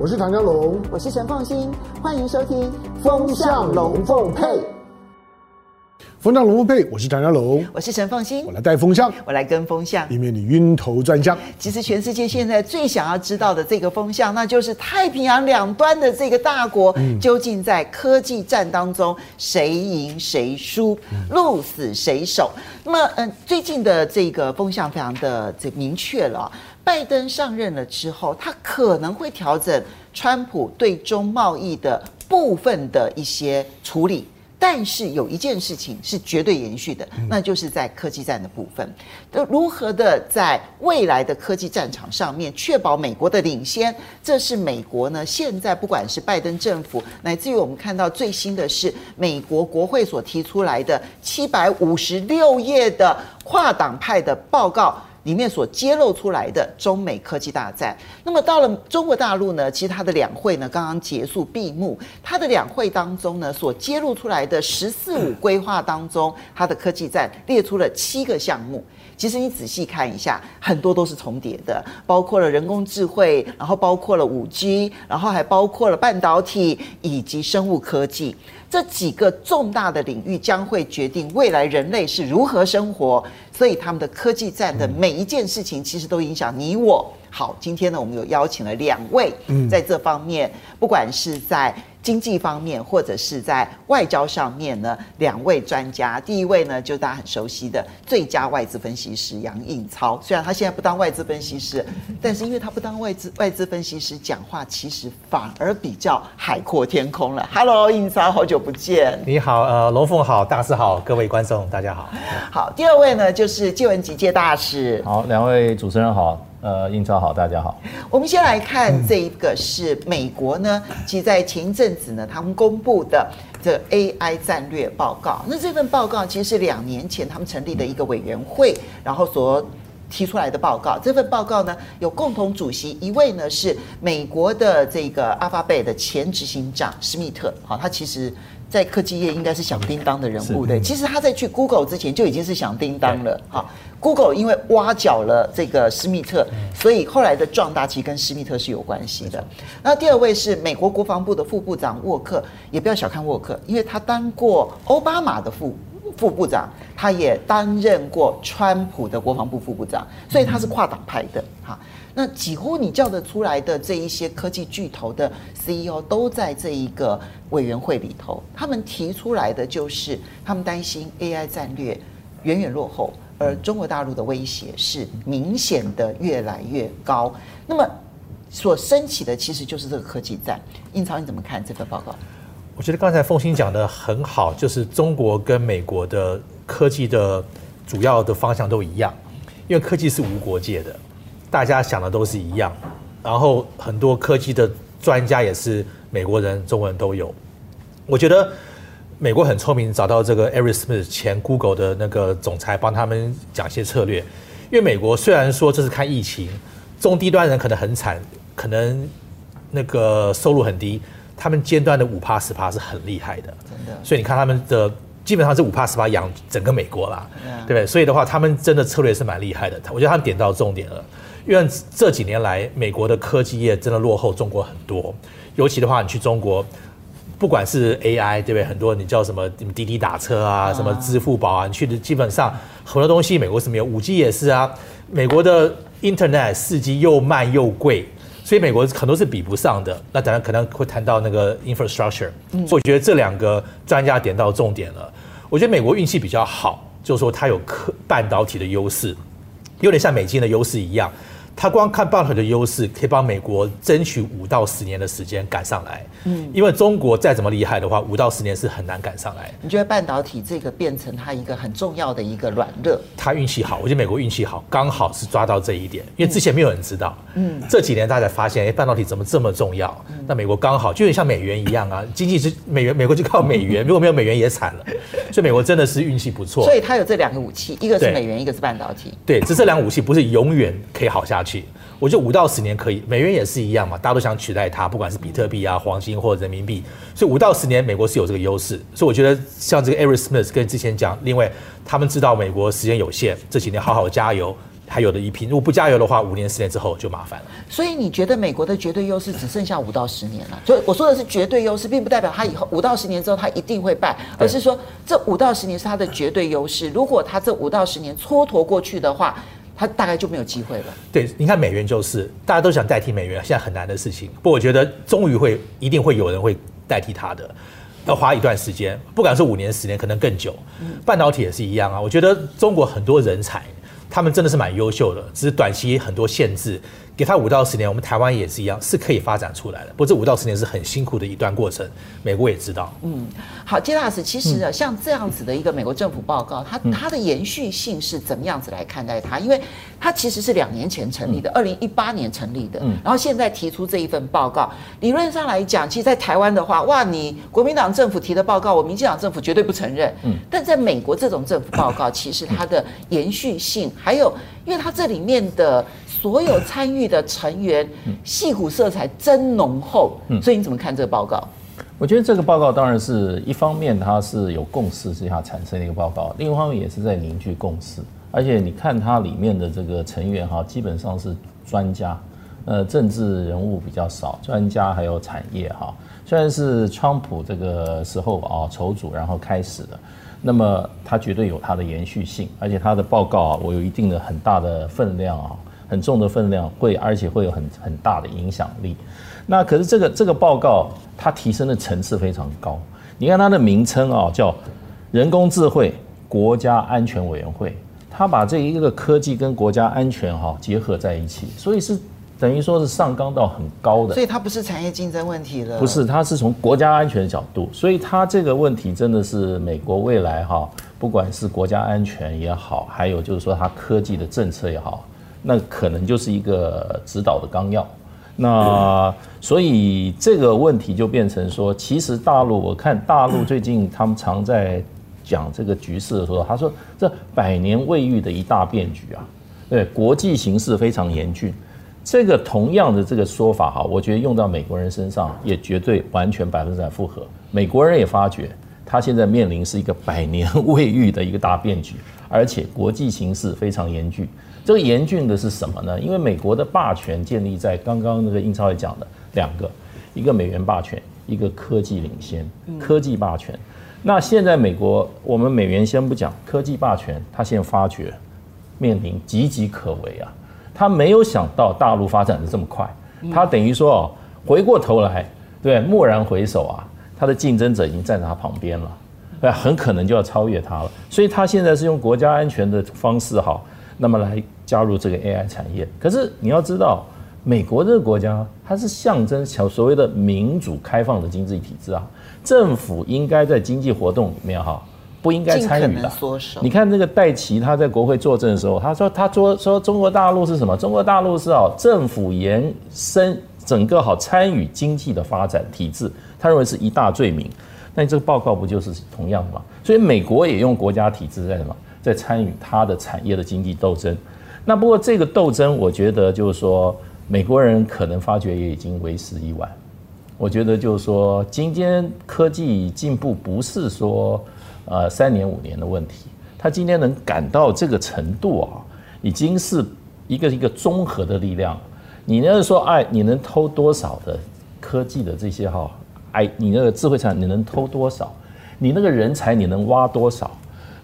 我是唐家龙，我是陈凤新，欢迎收听《风向龙凤配》。风向龙凤配，我是唐家龙，我是陈凤新，我来带风向，我来跟风向，以免你晕头转向。其实全世界现在最想要知道的这个风向，那就是太平洋两端的这个大国，嗯、究竟在科技战当中谁赢谁输，鹿死谁手？那么，嗯，最近的这个风向非常的这明确了，拜登上任了之后，他可能会调整川普对中贸易的部分的一些处理。但是有一件事情是绝对延续的，那就是在科技战的部分，如何的在未来的科技战场上面确保美国的领先，这是美国呢现在不管是拜登政府，乃至于我们看到最新的是美国国会所提出来的七百五十六页的跨党派的报告。里面所揭露出来的中美科技大战，那么到了中国大陆呢，其实它的两会呢刚刚结束闭幕，它的两会当中呢所揭露出来的“十四五”规划当中，它的科技战列出了七个项目。其实你仔细看一下，很多都是重叠的，包括了人工智慧，然后包括了五 G，然后还包括了半导体以及生物科技。这几个重大的领域将会决定未来人类是如何生活，所以他们的科技战的每一件事情，其实都影响你我。好，今天呢，我们有邀请了两位，在这方面，不管是在经济方面，或者是在外交上面呢，两位专家。第一位呢，就是大家很熟悉的最佳外资分析师杨应超。虽然他现在不当外资分析师，但是因为他不当外资外资分析师，讲话其实反而比较海阔天空了。Hello，应超，好久不见。你好，呃，龙凤好，大师好，各位观众大家好。好，第二位呢，就是借文集借大使。好，两位主持人好。呃，印超好，大家好。我们先来看这一个是美国呢，其实在前一阵子呢，他们公布的这 AI 战略报告。那这份报告其实是两年前他们成立的一个委员会，然后所提出来的报告。这份报告呢，有共同主席一位呢是美国的这个阿帕贝的前执行长施密特，好，他其实。在科技业应该是响叮当的人物，对。其实他在去 Google 之前就已经是响叮当了。哈，Google 因为挖角了这个施密特，所以后来的壮大其实跟施密特是有关系的。那第二位是美国国防部的副部长沃克，也不要小看沃克，因为他当过奥巴马的副副部长，他也担任过川普的国防部副部长，所以他是跨党派的。哈。那几乎你叫得出来的这一些科技巨头的 CEO 都在这一个委员会里头，他们提出来的就是他们担心 AI 战略远远落后，而中国大陆的威胁是明显的越来越高。那么所升起的其实就是这个科技战。印超你怎么看这份报告？我觉得刚才凤馨讲的很好，就是中国跟美国的科技的主要的方向都一样，因为科技是无国界的。大家想的都是一样，然后很多科技的专家也是美国人、中国人都有。我觉得美国很聪明，找到这个 Eric Schmidt 前 Google 的那个总裁，帮他们讲一些策略。因为美国虽然说这是看疫情，中低端人可能很惨，可能那个收入很低，他们尖端的五趴十趴是很厉害的。真的。所以你看他们的基本上是五趴十趴养整个美国啦，对不对？所以的话，他们真的策略是蛮厉害的。我觉得他们点到重点了。因为这几年来，美国的科技业真的落后中国很多。尤其的话，你去中国，不管是 AI，对不对？很多你叫什么滴滴打车啊，什么支付宝啊，你去的基本上很多东西，美国是没有。五 G 也是啊，美国的 Internet 四 G 又慢又贵，所以美国很多是比不上的。那当然可能会谈到那个 infrastructure。所以我觉得这两个专家点到重点了。我觉得美国运气比较好，就是说它有科半导体的优势，有点像美金的优势一样。他光看半导体的优势，可以帮美国争取五到十年的时间赶上来。嗯，因为中国再怎么厉害的话，五到十年是很难赶上来。你觉得半导体这个变成它一个很重要的一个软肋？他运气好，我觉得美国运气好，刚好是抓到这一点，因为之前没有人知道。嗯，这几年大家才发现，哎，半导体怎么这么重要？那美国刚好就有点像美元一样啊，经济是美元，美国就靠美元，如果没有美元也惨了。所以美国真的是运气不错。所以它有这两个武器，一个是美元，一个是半导体。对，只是这两个武器不是永远可以好下去。我觉得五到十年可以，美元也是一样嘛，大家都想取代它，不管是比特币啊、黄金或者人民币，所以五到十年美国是有这个优势。所以我觉得像这个 Eric Schmidt 跟之前讲，另外他们知道美国时间有限，这几年好好加油，还有的一拼。如果不加油的话，五年十年之后就麻烦了。所以你觉得美国的绝对优势只剩下五到十年了？所以我说的是绝对优势，并不代表他以后五到十年之后他一定会败，而是说这五到十年是他的绝对优势。如果他这五到十年蹉跎过去的话，他大概就没有机会了。对，你看美元就是大家都想代替美元，现在很难的事情。不过我觉得终于会，一定会有人会代替它的。要花一段时间，不管是五年、十年，可能更久。半导体也是一样啊。我觉得中国很多人才，他们真的是蛮优秀的，只是短期很多限制。给他五到十年，我们台湾也是一样，是可以发展出来的。不过这五到十年是很辛苦的一段过程，美国也知道。嗯，好，杰老师，其实啊，像这样子的一个美国政府报告，它它的延续性是怎么样子来看待它？因为它其实是两年前成立的，二零一八年成立的，然后现在提出这一份报告，理论上来讲，其实，在台湾的话，哇，你国民党政府提的报告，我民进党政府绝对不承认。嗯，但在美国这种政府报告，其实它的延续性，还有，因为它这里面的。所有参与的成员，戏骨色彩真浓厚。所以你怎么看这个报告？我觉得这个报告当然是一方面，它是有共识之下产生的一个报告；另一方面也是在凝聚共识。而且你看它里面的这个成员哈，基本上是专家，呃，政治人物比较少，专家还有产业哈。虽然是川普这个时候啊筹组然后开始的，那么它绝对有它的延续性，而且它的报告啊，我有一定的很大的分量啊。很重的分量会，而且会有很很大的影响力。那可是这个这个报告它提升的层次非常高。你看它的名称啊，叫人工智慧国家安全委员会，它把这一个科技跟国家安全哈结合在一起，所以是等于说是上纲到很高的。所以它不是产业竞争问题了，不是，它是从国家安全的角度。所以它这个问题真的是美国未来哈，不管是国家安全也好，还有就是说它科技的政策也好。那可能就是一个指导的纲要，那所以这个问题就变成说，其实大陆我看大陆最近他们常在讲这个局势的时候，他说这百年未遇的一大变局啊，对，国际形势非常严峻，这个同样的这个说法哈，我觉得用到美国人身上也绝对完全百分之百符合，美国人也发觉他现在面临是一个百年未遇的一个大变局，而且国际形势非常严峻。这个严峻的是什么呢？因为美国的霸权建立在刚刚那个英超也讲的两个，一个美元霸权，一个科技领先，科技霸权。那现在美国，我们美元先不讲，科技霸权，他现在发觉面临岌岌可危啊！他没有想到大陆发展的这么快，他等于说哦，回过头来，对，蓦然回首啊，他的竞争者已经站在他旁边了，对，很可能就要超越他了。所以他现在是用国家安全的方式哈，那么来。加入这个 AI 产业，可是你要知道，美国这个国家它是象征小所谓的民主开放的经济体制啊，政府应该在经济活动里面哈，不应该参与的。你看那个戴琪他在国会作证的时候，他说他说说中国大陆是什么？中国大陆是哦，政府延伸整个好参与经济的发展体制，他认为是一大罪名。那你这个报告不就是同样的吗？所以美国也用国家体制在什么，在参与它的产业的经济斗争。那不过这个斗争，我觉得就是说，美国人可能发觉也已经为时已晚。我觉得就是说，今天科技进步不是说，呃，三年五年的问题。他今天能赶到这个程度啊，已经是一个一个综合的力量。你要是说，哎，你能偷多少的科技的这些哈，哎，你那个智慧产你能偷多少？你那个人才你能挖多少？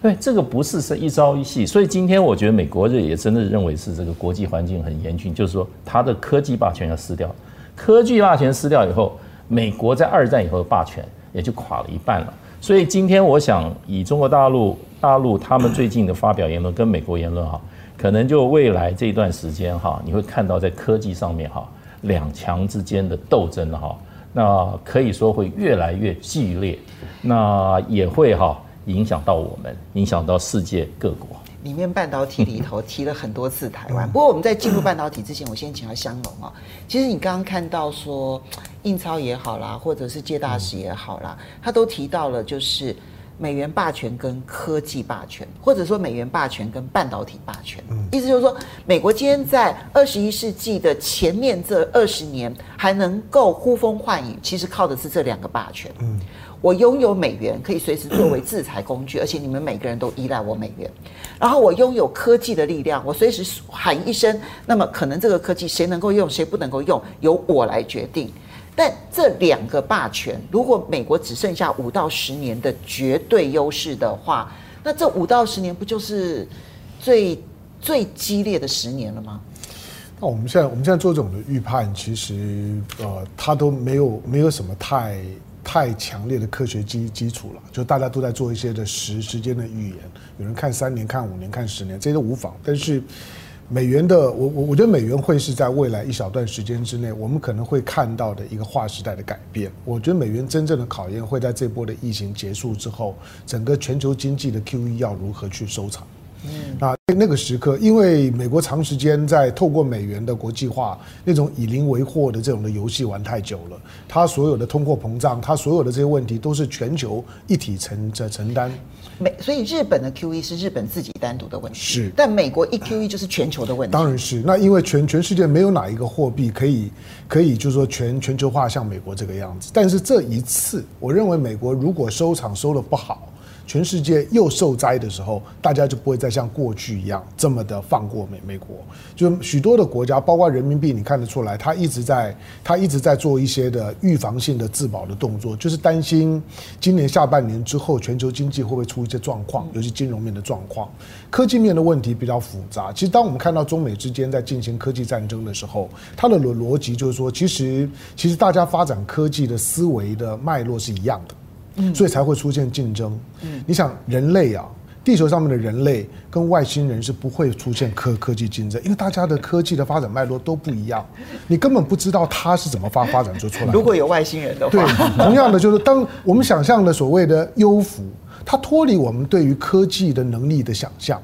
对，这个不是是一朝一夕，所以今天我觉得美国人也真的认为是这个国际环境很严峻，就是说它的科技霸权要失掉，科技霸权失掉以后，美国在二战以后的霸权也就垮了一半了。所以今天我想以中国大陆大陆他们最近的发表言论跟美国言论哈，可能就未来这一段时间哈，你会看到在科技上面哈两强之间的斗争哈，那可以说会越来越剧烈，那也会哈。影响到我们，影响到世界各国。里面半导体里头提了很多次台湾。不过我们在进入半导体之前，我先请到香龙啊。其实你刚刚看到说，印钞也好啦，或者是借大使也好啦，他都提到了，就是美元霸权跟科技霸权，或者说美元霸权跟半导体霸权。意思就是说，美国今天在二十一世纪的前面这二十年还能够呼风唤雨，其实靠的是这两个霸权。我拥有美元，可以随时作为制裁工具，而且你们每个人都依赖我美元。然后我拥有科技的力量，我随时喊一声，那么可能这个科技谁能够用，谁不能够用，由我来决定。但这两个霸权，如果美国只剩下五到十年的绝对优势的话，那这五到十年不就是最最激烈的十年了吗？那我们现在我们现在做这种的预判，其实呃，它都没有没有什么太。太强烈的科学基基础了，就大家都在做一些的时时间的预言，有人看三年、看五年、看十年，这些都无妨。但是美元的，我我我觉得美元会是在未来一小段时间之内，我们可能会看到的一个划时代的改变。我觉得美元真正的考验会在这波的疫情结束之后，整个全球经济的 QE 要如何去收场。嗯，那那个时刻，因为美国长时间在透过美元的国际化那种以邻为壑的这种的游戏玩太久了，它所有的通货膨胀，它所有的这些问题都是全球一体承在承担。美，所以日本的 QE 是日本自己单独的问题，是，但美国一 QE 就是全球的问题。当然是，那因为全全世界没有哪一个货币可以可以就是说全全球化像美国这个样子，但是这一次，我认为美国如果收场收的不好。全世界又受灾的时候，大家就不会再像过去一样这么的放过美美国。就许多的国家，包括人民币，你看得出来，他一直在他一直在做一些的预防性的自保的动作，就是担心今年下半年之后，全球经济会不会出一些状况，尤其金融面的状况。科技面的问题比较复杂。其实，当我们看到中美之间在进行科技战争的时候，它的逻逻辑就是说，其实其实大家发展科技的思维的脉络是一样的。所以才会出现竞争。嗯，你想人类啊，地球上面的人类跟外星人是不会出现科科技竞争，因为大家的科技的发展脉络都不一样，你根本不知道它是怎么发发展出出来的。如果有外星人的话，对，同样的就是当我们想象的所谓的优福，它脱离我们对于科技的能力的想象，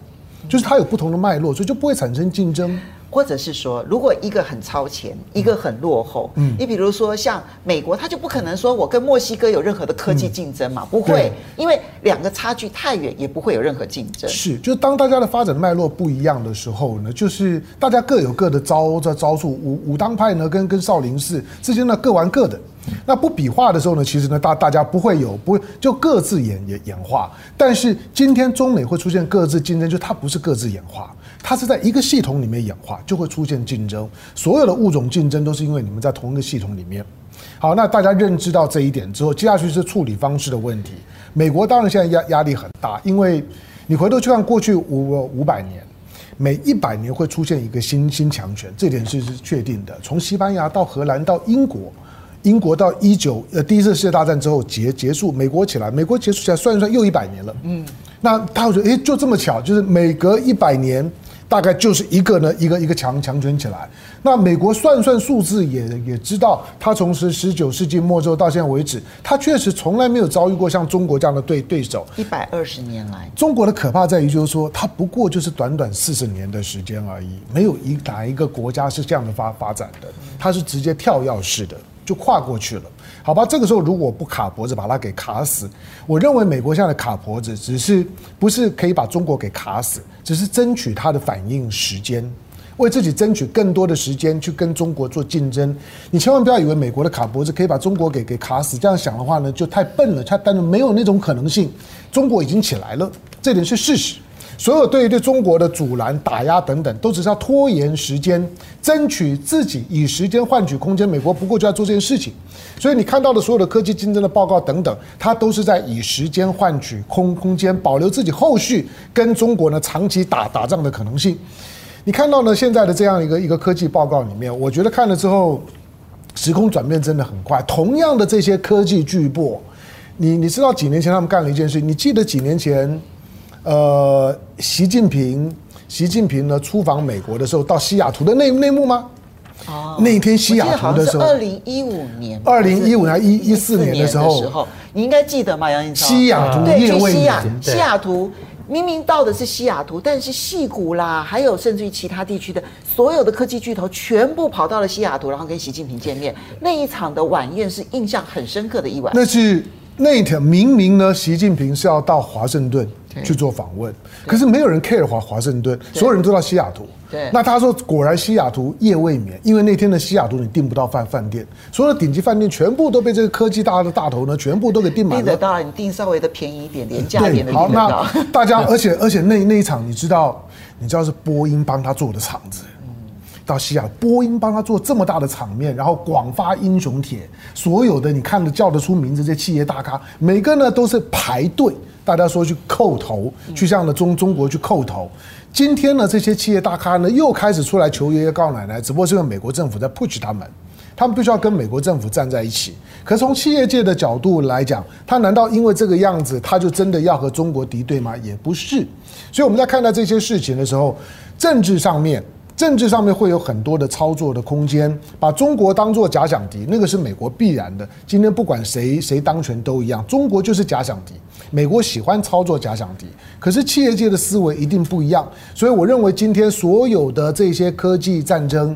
就是它有不同的脉络，所以就不会产生竞争。或者是说，如果一个很超前，一个很落后，嗯，你比如说像美国，他就不可能说我跟墨西哥有任何的科技竞争嘛，不会，因为两个差距太远，也不会有任何竞争。是，就当大家的发展脉络不一样的时候呢，就是大家各有各的招这招数，武武当派呢跟跟少林寺之间呢各玩各的。那不比划的时候呢，其实呢大大家不会有不会就各自演演演化。但是今天中美会出现各自竞争，就它不是各自演化。它是在一个系统里面演化，就会出现竞争。所有的物种竞争都是因为你们在同一个系统里面。好，那大家认知到这一点之后，接下去是处理方式的问题。美国当然现在压压力很大，因为你回头去看过去五五百年，每一百年会出现一个新新强权，这点是是确定的。从西班牙到荷兰到英国，英国到一九呃第一次世界大战之后结结束，美国起来，美国结束起来算一算又一百年了。嗯，那他会觉得诶，就这么巧，就是每隔一百年。大概就是一个呢，一个一个强强权起来。那美国算算数字也也知道，他从十十九世纪末之后到现在为止，他确实从来没有遭遇过像中国这样的对对手。一百二十年来，中国的可怕在于就是说，它不过就是短短四十年的时间而已，没有一哪一个国家是这样的发发展的，它是直接跳跃式的就跨过去了。好吧，这个时候如果不卡脖子把它给卡死，我认为美国现在的卡脖子只是不是可以把中国给卡死，只是争取它的反应时间，为自己争取更多的时间去跟中国做竞争。你千万不要以为美国的卡脖子可以把中国给给卡死，这样想的话呢，就太笨了。它但是没有那种可能性，中国已经起来了，这点是事实。所有对于对中国的阻拦、打压等等，都只是要拖延时间，争取自己以时间换取空间。美国不过就要做这件事情，所以你看到的所有的科技竞争的报告等等，它都是在以时间换取空空间，保留自己后续跟中国呢长期打打仗的可能性。你看到呢现在的这样一个一个科技报告里面，我觉得看了之后，时空转变真的很快。同样的这些科技巨擘，你你知道几年前他们干了一件事，你记得几年前？呃，习近平，习近平呢出访美国的时候，到西雅图的内内幕吗？哦，那天西雅图的时候，二零一五年，二零一五年一一四年的时候，时候你应该记得吗？杨颖超，西雅图夜未西雅西雅图明明到的是西雅图，但是戏谷啦，还有甚至于其他地区的所有的科技巨头，全部跑到了西雅图，然后跟习近平见面。那一场的晚宴是印象很深刻的一晚。那是。那一天明明呢，习近平是要到华盛顿去做访问，可是没有人 care 华华盛顿，所有人都到西雅图。对，那他说果然西雅图夜未眠，因为那天的西雅图你订不到饭饭店，所有的顶级饭店全部都被这个科技大的大头呢，全部都给订满了。订得到，你订稍微的便宜一点，廉价一点的。好，那大家，而且而且那那一场，你知道，你知道是波音帮他做的场子。到西雅，波音帮他做这么大的场面，然后广发英雄帖，所有的你看得叫得出名字这些企业大咖，每个呢都是排队，大家说去叩头，去向了中中国去叩头。今天呢，这些企业大咖呢又开始出来求爷爷告奶奶，只不过是因为美国政府在 push 他们，他们必须要跟美国政府站在一起。可从企业界的角度来讲，他难道因为这个样子，他就真的要和中国敌对吗？也不是。所以我们在看待这些事情的时候，政治上面。政治上面会有很多的操作的空间，把中国当做假想敌，那个是美国必然的。今天不管谁谁当权都一样，中国就是假想敌。美国喜欢操作假想敌，可是企业界的思维一定不一样。所以我认为今天所有的这些科技战争，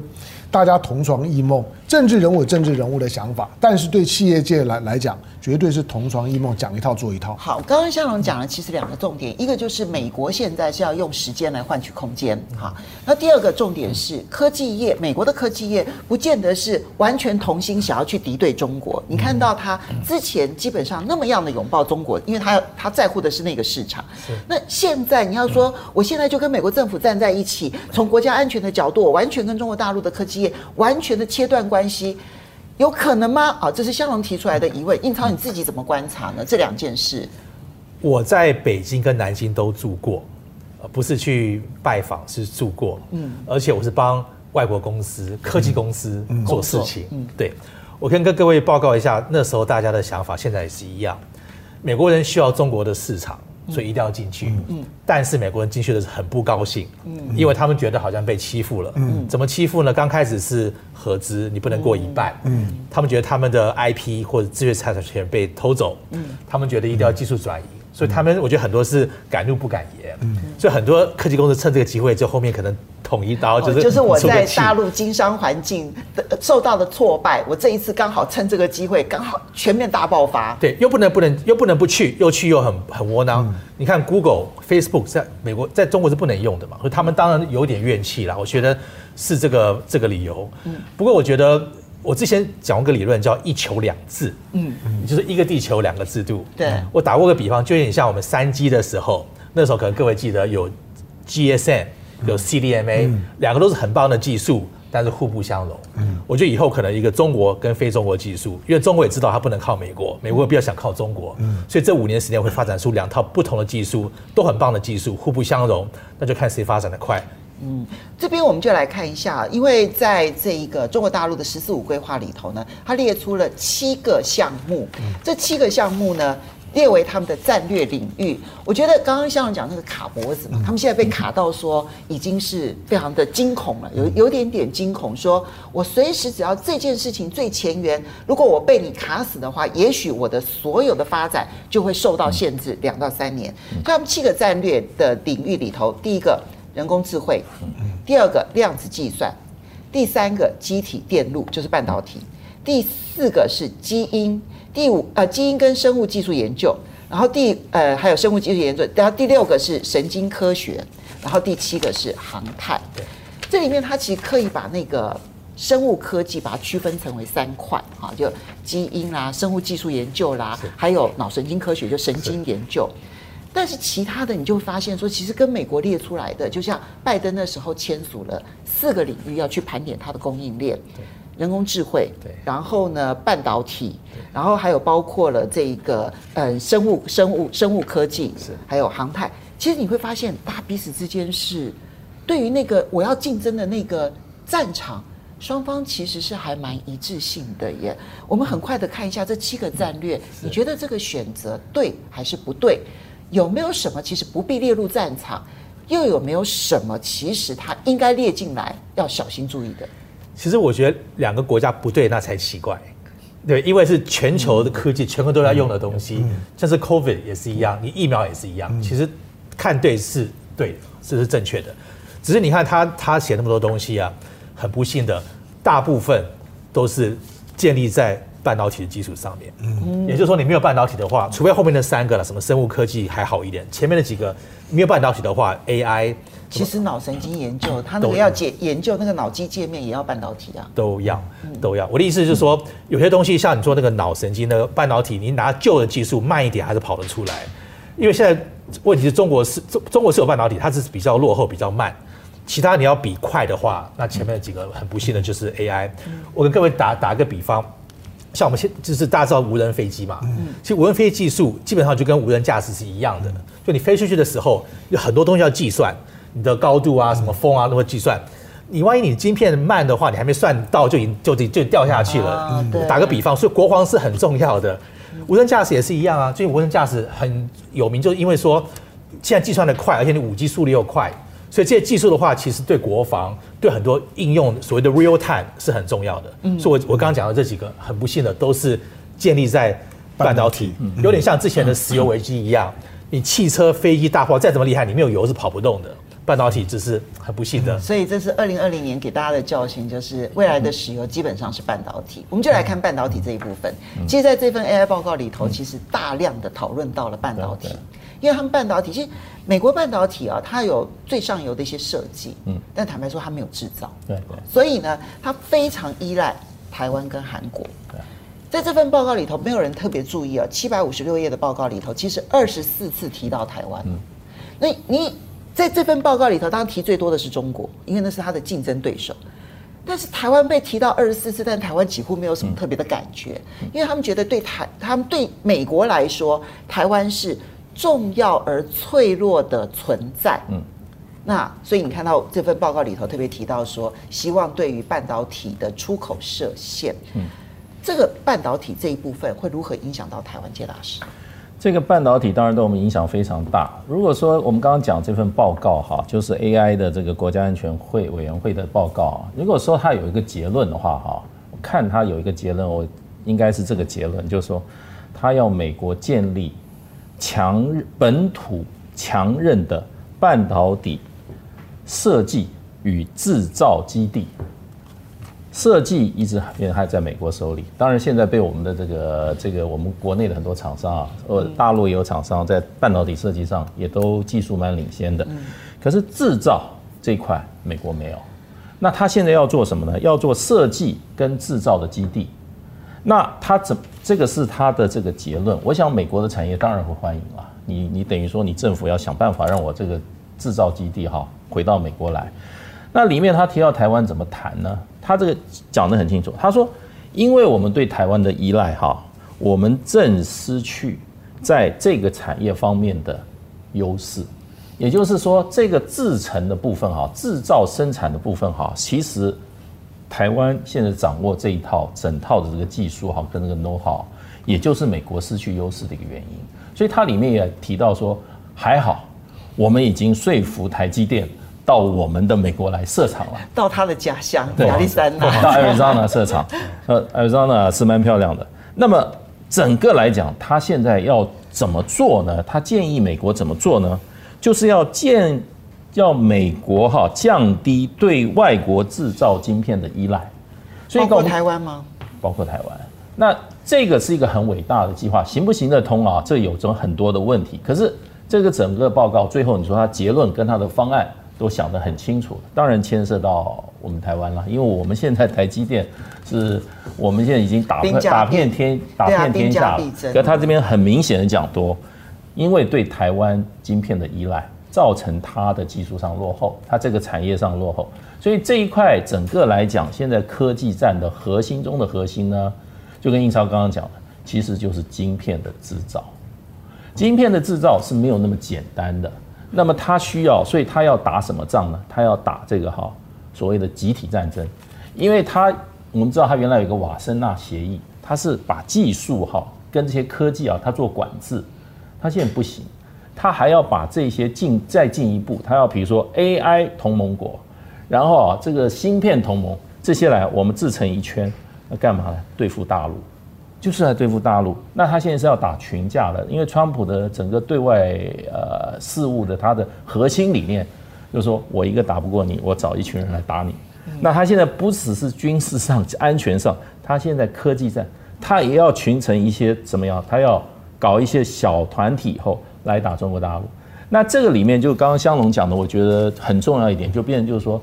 大家同床异梦。政治人物有政治人物的想法，但是对企业界来来讲，绝对是同床异梦，讲一套做一套。好，刚刚香龙讲了，其实两个重点，一个就是美国现在是要用时间来换取空间，哈，那第二个重点是科技业，美国的科技业不见得是完全同心想要去敌对中国。你看到他之前基本上那么样的拥抱中国，因为他他在乎的是那个市场。那现在你要说，我现在就跟美国政府站在一起，从国家安全的角度，我完全跟中国大陆的科技业完全的切断关系。有可能吗？啊，这是香龙提出来的疑问。印超你自己怎么观察呢？这两件事，我在北京跟南京都住过，不是去拜访，是住过。嗯，而且我是帮外国公司、科技公司做事情。嗯，对，我跟跟各位报告一下，那时候大家的想法现在也是一样。美国人需要中国的市场。所以一定要进去，嗯，但是美国人进去的是很不高兴，嗯，因为他们觉得好像被欺负了，嗯，怎么欺负呢？刚开始是合资，你不能过一半，嗯，他们觉得他们的 IP 或者知识产权被偷走，嗯，他们觉得一定要技术转移。所以他们，我觉得很多是敢怒不敢言，嗯，所以很多科技公司趁这个机会，就后面可能捅一刀，就是就是我在大陆经商环境的受到的挫败，我这一次刚好趁这个机会，刚好全面大爆发。对，又不能不能又不能不去，又去又很很窝囊。你看 Google、Facebook 在美国在中国是不能用的嘛，所以他们当然有点怨气啦。我觉得是这个这个理由。嗯，不过我觉得。我之前讲过个理论叫“一球两制”，嗯，就是一个地球两个制度。对，我打过个比方，就有点像我们三 G 的时候，那时候可能各位记得有 GSM，有 CDMA，两个都是很棒的技术，但是互不相容。嗯，我觉得以后可能一个中国跟非中国技术，因为中国也知道它不能靠美国，美国也比较想靠中国，嗯，所以这五年时间会发展出两套不同的技术，都很棒的技术，互不相容，那就看谁发展的快。嗯，这边我们就来看一下，因为在这一个中国大陆的“十四五”规划里头呢，它列出了七个项目，这七个项目呢列为他们的战略领域。我觉得刚刚像讲那个卡脖子嘛，他们现在被卡到说已经是非常的惊恐了，有有点点惊恐，说我随时只要这件事情最前沿，如果我被你卡死的话，也许我的所有的发展就会受到限制两到三年。他们七个战略的领域里头，第一个。人工智慧，第二个量子计算，第三个机体电路就是半导体，第四个是基因，第五呃基因跟生物技术研究，然后第呃还有生物技术研究，然后第六个是神经科学，然后第七个是航太。对，这里面它其实刻意把那个生物科技把它区分成为三块哈，就基因啦、生物技术研究啦，还有脑神经科学就神经研究。但是其他的你就会发现说，其实跟美国列出来的，就像拜登那时候签署了四个领域要去盘点它的供应链，人工智慧，对然后呢半导体，然后还有包括了这个呃生物生物生物科技，是还有航太。其实你会发现，大家彼此之间是对于那个我要竞争的那个战场，双方其实是还蛮一致性的耶。我们很快的看一下这七个战略，你觉得这个选择对还是不对？有没有什么其实不必列入战场，又有没有什么其实它应该列进来要小心注意的？其实我觉得两个国家不对，那才奇怪。对，因为是全球的科技，全球都在用的东西，像是 COVID 也是一样，你疫苗也是一样。其实看对是对的，这是正确的。只是你看他他写那么多东西啊，很不幸的，大部分都是建立在半导体的基础上面。嗯，也就是说，你没有半导体的话，除非后面那三个了，什么生物科技还好一点，前面的几个没有半导体的话，AI。其实脑神经研究，它那个要解研究那个脑机界面也要半导体啊，都要都要。我的意思就是说，有些东西像你说那个脑神经的半导体，你拿旧的技术慢一点还是跑得出来。因为现在问题是中国是中中国是有半导体，它是比较落后比较慢。其他你要比快的话，那前面的几个很不幸的就是 AI。我跟各位打打一个比方，像我们现就是大家知道无人飞机嘛，其实无人飞机技术基本上就跟无人驾驶是一样的，就你飞出去的时候有很多东西要计算。你的高度啊，什么风啊，都会计算。你万一你晶片慢的话，你还没算到，就已经就就就掉下去了。啊、打个比方，所以国防是很重要的。无人驾驶也是一样啊。最近无人驾驶很有名，就是因为说现在计算的快，而且你五 G 速率又快，所以这些技术的话，其实对国防、对很多应用所谓的 real time 是很重要的。嗯、所以我我刚刚讲的这几个，很不幸的都是建立在半导体，有点像之前的石油危机一样。你汽车、飞机、大炮再怎么厉害，你没有油是跑不动的。半导体只是很不幸的，所以这是二零二零年给大家的教训，就是未来的石油基本上是半导体。我们就来看半导体这一部分。其实在这份 AI 报告里头，其实大量的讨论到了半导体，因为他们半导体其实美国半导体啊，它有最上游的一些设计，嗯，但坦白说它没有制造，对对，所以呢，它非常依赖台湾跟韩国。在这份报告里头，没有人特别注意啊，七百五十六页的报告里头，其实二十四次提到台湾，那你。在这份报告里头，当然提最多的是中国，因为那是他的竞争对手。但是台湾被提到二十四次，但台湾几乎没有什么特别的感觉，因为他们觉得对台，他们对美国来说，台湾是重要而脆弱的存在。嗯，那所以你看到这份报告里头特别提到说，希望对于半导体的出口设限。嗯，这个半导体这一部分会如何影响到台湾？接大师。这个半导体当然对我们影响非常大。如果说我们刚刚讲这份报告哈，就是 AI 的这个国家安全会委员会的报告，如果说它有一个结论的话哈，我看它有一个结论，我应该是这个结论，就是说，它要美国建立强本土强韧的半导体设计与制造基地。设计一直也还在美国手里，当然现在被我们的这个这个我们国内的很多厂商啊，呃，大陆也有厂商在半导体设计上也都技术蛮领先的，可是制造这一块美国没有，那他现在要做什么呢？要做设计跟制造的基地，那他怎这个是他的这个结论？我想美国的产业当然会欢迎啊，你你等于说你政府要想办法让我这个制造基地哈回到美国来。那里面他提到台湾怎么谈呢？他这个讲得很清楚，他说，因为我们对台湾的依赖哈，我们正失去在这个产业方面的优势，也就是说，这个制成的部分哈，制造生产的部分哈，其实台湾现在掌握这一套整套的这个技术哈，跟那个 know how，也就是美国失去优势的一个原因。所以它里面也提到说，还好，我们已经说服台积电。到我们的美国来设厂了，到他的家乡亚利桑那，到亚利桑那设厂，呃，亚利桑那是蛮漂亮的。那么整个来讲，他现在要怎么做呢？他建议美国怎么做呢？就是要建，要美国哈降低对外国制造晶片的依赖。所以包括台湾吗？包括台湾。那这个是一个很伟大的计划，行不行得通啊？这有着很多的问题。可是这个整个报告最后，你说他结论跟他的方案。都想得很清楚，当然牵涉到我们台湾了，因为我们现在台积电是我们现在已经打打遍天打遍天下了。可他这边很明显的讲多，因为对台湾晶片的依赖，造成它的技术上落后，它这个产业上落后，所以这一块整个来讲，现在科技战的核心中的核心呢，就跟印超刚刚讲的，其实就是晶片的制造。晶片的制造是没有那么简单的。那么他需要，所以他要打什么仗呢？他要打这个哈所谓的集体战争，因为他我们知道他原来有一个瓦森纳协议，他是把技术哈跟这些科技啊，他做管制，他现在不行，他还要把这些进再进一步，他要比如说 AI 同盟国，然后啊这个芯片同盟这些来我们自成一圈，那干嘛呢？对付大陆。就是来对付大陆，那他现在是要打群架的，因为川普的整个对外呃事务的他的核心理念，就是说我一个打不过你，我找一群人来打你。那他现在不只是军事上、安全上，他现在科技战，他也要群成一些怎么样？他要搞一些小团体以后来打中国大陆。那这个里面就刚刚香龙讲的，我觉得很重要一点，就变成就是说，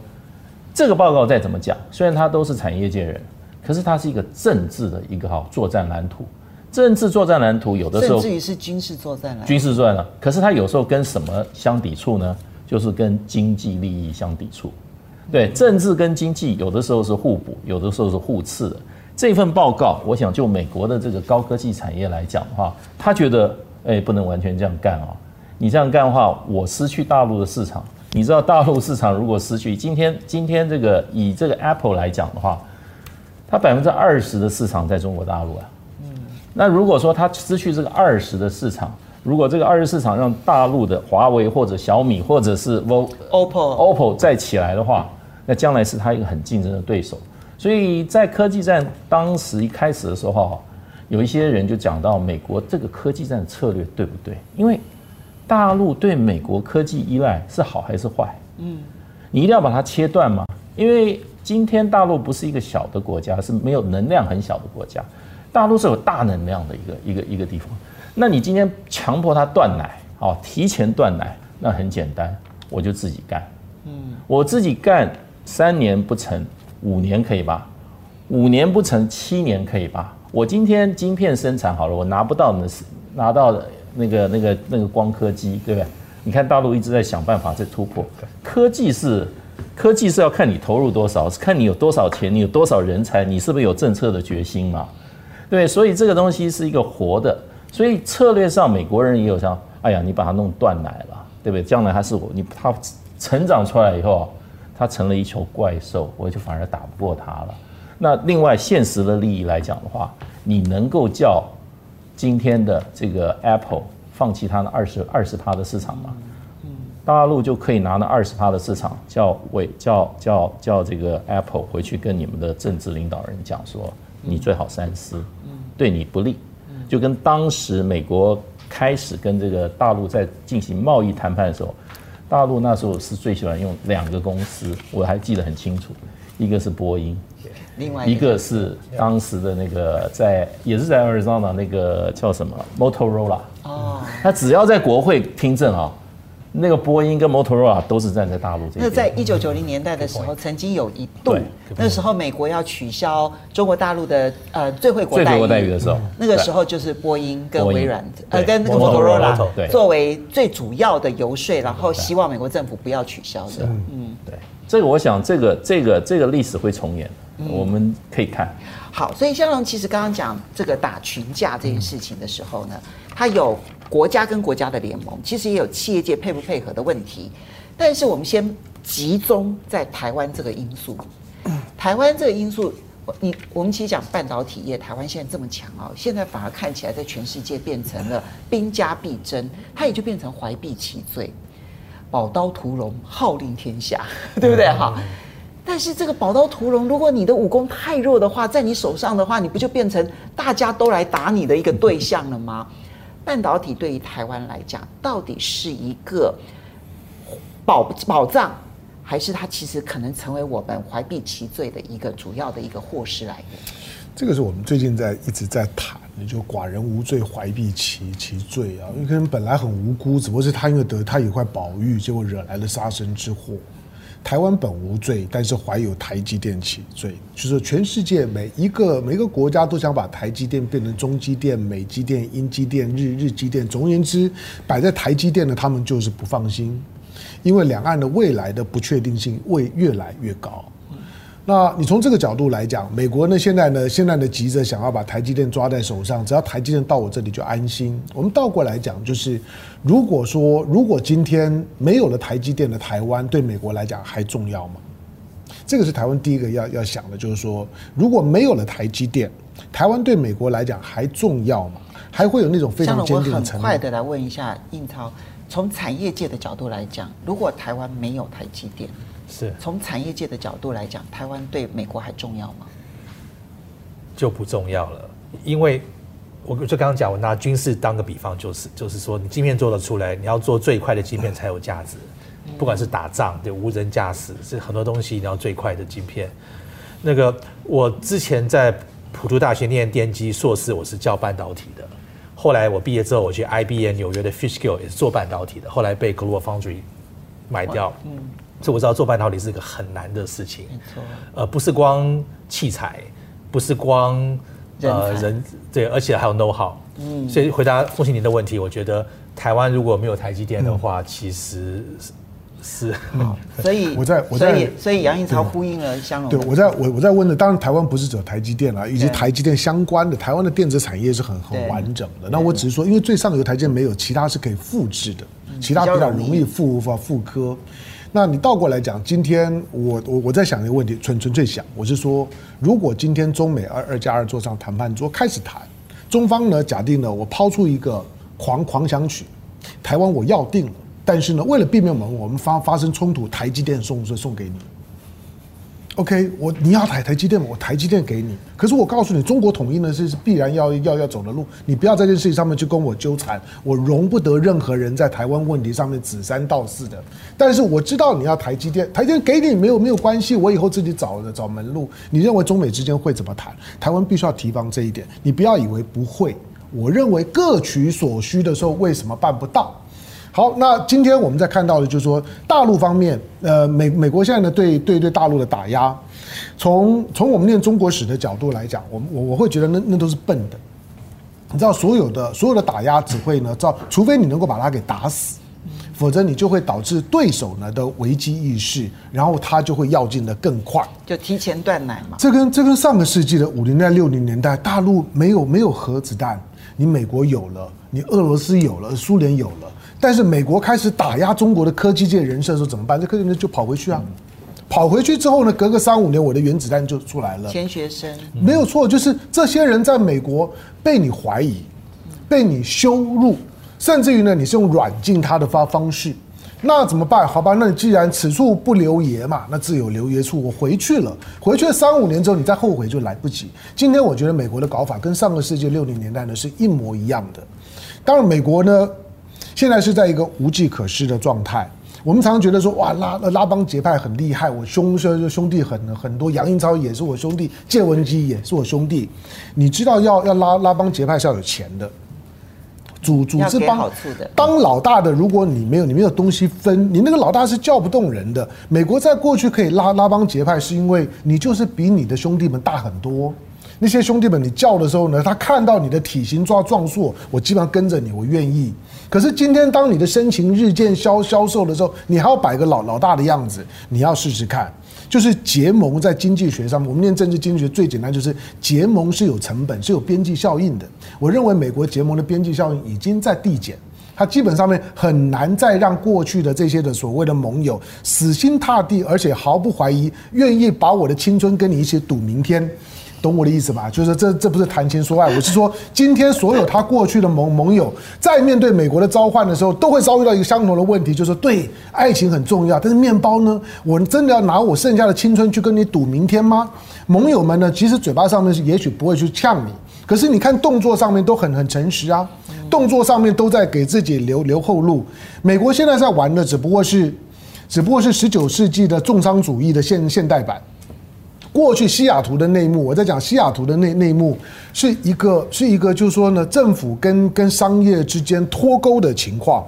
这个报告再怎么讲，虽然他都是产业界人，可是它是一个政治的一个哈作战蓝图。政治作战蓝图有的时候甚至于是军事作战蓝图。军事作战了，可是它有时候跟什么相抵触呢？就是跟经济利益相抵触。对，政治跟经济有的时候是互补，有的时候是互斥的。这份报告，我想就美国的这个高科技产业来讲的话，他觉得哎，不能完全这样干啊。你这样干的话，我失去大陆的市场。你知道大陆市场如果失去，今天今天这个以这个 Apple 来讲的话，它百分之二十的市场在中国大陆啊。嗯。那如果说它失去这个二十的市场，如果这个二十市场让大陆的华为或者小米或者是 OPPO OPPO 再起来的话，那将来是它一个很竞争的对手。所以在科技战当时一开始的时候，有一些人就讲到美国这个科技战的策略对不对？因为大陆对美国科技依赖是好还是坏？嗯，你一定要把它切断吗？因为今天大陆不是一个小的国家，是没有能量很小的国家，大陆是有大能量的一个一个一个地方。那你今天强迫他断奶，哦，提前断奶，那很简单，我就自己干。嗯，我自己干三年不成，五年可以吧？五年不成，七年可以吧？我今天晶片生产好了，我拿不到的是拿到的。那个、那个、那个光刻机，对不对？你看大陆一直在想办法在突破。科技是，科技是要看你投入多少，是看你有多少钱，你有多少人才，你是不是有政策的决心嘛？对，所以这个东西是一个活的。所以策略上，美国人也有像，哎呀，你把它弄断奶了，对不对？将来他是我，你他成长出来以后，他成了一球怪兽，我就反而打不过他了。那另外现实的利益来讲的话，你能够叫。今天的这个 Apple 放弃它的二十二十趴的市场吗，大陆就可以拿那二十趴的市场，叫委叫叫叫这个 Apple 回去跟你们的政治领导人讲说，你最好三思，对你不利。就跟当时美国开始跟这个大陆在进行贸易谈判的时候，大陆那时候是最喜欢用两个公司，我还记得很清楚，一个是波音。另外一个是当时的那个在也是在 Arizona 那个叫什么 Motorola 哦，他只要在国会听证啊，那个波音跟 Motorola 都是站在大陆这边。那在一九九零年代的时候，曾经有一度，那时候美国要取消中国大陆的呃最惠国待遇，待遇的时候，那个时候就是波音跟微软呃跟那个 Motorola 作为最主要的游说，然后希望美国政府不要取消的。嗯，对，这个我想这个这个这个历史会重演。我们可以看，好，所以香龙其实刚刚讲这个打群架这件事情的时候呢，它有国家跟国家的联盟，其实也有企业界配不配合的问题。但是我们先集中在台湾这个因素，台湾这个因素，你我们其实讲半导体业，台湾现在这么强啊，现在反而看起来在全世界变成了兵家必争，它也就变成怀璧其罪，宝刀屠龙，号令天下，对不对哈？但是这个宝刀屠龙，如果你的武功太弱的话，在你手上的话，你不就变成大家都来打你的一个对象了吗？半导体对于台湾来讲，到底是一个宝宝藏，还是它其实可能成为我们怀璧其罪的一个主要的一个祸事来源？这个是我们最近在一直在谈的，就寡人无罪，怀璧其其罪啊。因为可能本来很无辜，只不过是他因为得他一块宝玉，结果惹来了杀身之祸。台湾本无罪，但是怀有台积电其罪。就是全世界每一个每一个国家都想把台积电变成中积电、美积电、英积电、日日积电。总而言之，摆在台积电的他们就是不放心，因为两岸的未来的不确定性会越来越高。那你从这个角度来讲，美国呢现在呢现在呢急着想要把台积电抓在手上，只要台积电到我这里就安心。我们倒过来讲，就是如果说如果今天没有了台积电的台湾，对美国来讲还重要吗？这个是台湾第一个要要想的，就是说如果没有了台积电，台湾对美国来讲还重要吗？还会有那种非常坚定的承诺？很快的来问一下印超，从产业界的角度来讲，如果台湾没有台积电？是从产业界的角度来讲，台湾对美国还重要吗？就不重要了，因为我就刚刚讲，我拿军事当个比方，就是就是说，你晶片做得出来，你要做最快的晶片才有价值。不管是打仗，对无人驾驶，是很多东西你要最快的晶片。那个我之前在普渡大学念电机硕士，我是教半导体的。后来我毕业之后，我去 IBM 纽约的 Fishkill 也是做半导体的，后来被 Global Foundry 买掉。嗯，所以我知道做半导体是一个很难的事情。没错。呃，不是光器材，不是光呃人对，而且还有 know how。嗯。所以回答凤馨您的问题，我觉得台湾如果没有台积电的话，嗯、其实。是，嗯，所以我 在我在，所以所以杨应超呼应了香龙。对，我在我我在问的，当然台湾不是只有台积电啦，以及台积电相关的台湾的电子产业是很很完整的。那我只是说，因为最上游台积电没有，其他是可以复制的，其他比较容易复复复刻。那你倒过来讲，今天我我我在想一个问题，纯纯粹想，我是说，如果今天中美二二加二坐上谈判桌开始谈，中方呢假定呢我抛出一个狂狂想曲，台湾我要定了。但是呢，为了避免我们我们发发生冲突，台积电送是送给你，OK，我你要台台积电，我台积电给你。可是我告诉你，中国统一呢是是必然要要要走的路，你不要在这件事情上面去跟我纠缠，我容不得任何人在台湾问题上面指三道四的。但是我知道你要台积电，台积电给你没有没有关系，我以后自己找的找门路。你认为中美之间会怎么谈？台湾必须要提防这一点，你不要以为不会。我认为各取所需的时候，为什么办不到？好，那今天我们在看到的，就是说大陆方面，呃，美美国现在呢对对对大陆的打压，从从我们念中国史的角度来讲，我我我会觉得那那都是笨的。你知道，所有的所有的打压只会呢，造除非你能够把它给打死，否则你就会导致对手呢的危机意识，然后他就会要进的更快，就提前断奶嘛。这跟这跟上个世纪的五零年代六零年代，大陆没有没有核子弹，你美国有了，你俄罗斯有了，苏联有了。但是美国开始打压中国的科技界人士的时候怎么办？这科技人就跑回去啊，跑回去之后呢，隔个三五年，我的原子弹就出来了。钱学森没有错，就是这些人在美国被你怀疑，被你羞辱，甚至于呢，你是用软禁他的发方式，那怎么办？好吧，那你既然此处不留爷嘛，那自有留爷处。我回去了，回去了三五年之后，你再后悔就来不及。今天我觉得美国的搞法跟上个世纪六零年代呢是一模一样的。当然，美国呢。现在是在一个无计可施的状态。我们常常觉得说，哇，拉拉帮结派很厉害，我兄兄兄弟很很多，杨英超也是我兄弟，谢文基也是我兄弟。你知道要要拉拉帮结派是要有钱的，组组织帮当老大的，如果你没有你没有东西分，你那个老大是叫不动人的。美国在过去可以拉拉帮结派，是因为你就是比你的兄弟们大很多。那些兄弟们，你叫的时候呢，他看到你的体型壮壮硕，我基本上跟着你，我愿意。可是今天，当你的身形日渐消消瘦的时候，你还要摆个老老大的样子，你要试试看。就是结盟在经济学上，我们念政治经济学最简单就是结盟是有成本，是有边际效应的。我认为美国结盟的边际效应已经在递减，它基本上面很难再让过去的这些的所谓的盟友死心塌地，而且毫不怀疑，愿意把我的青春跟你一起赌明天。懂我的意思吧？就是这这不是谈情说爱，我是说，今天所有他过去的盟盟友，在面对美国的召唤的时候，都会遭遇到一个相同的问题，就是，对，爱情很重要，但是面包呢？我真的要拿我剩下的青春去跟你赌明天吗？盟友们呢，其实嘴巴上面是也许不会去呛你，可是你看动作上面都很很诚实啊，动作上面都在给自己留留后路。美国现在在玩的只不过是，只不过是十九世纪的重商主义的现现代版。过去西雅图的内幕，我在讲西雅图的内内幕，是一个是一个，就是说呢，政府跟跟商业之间脱钩的情况，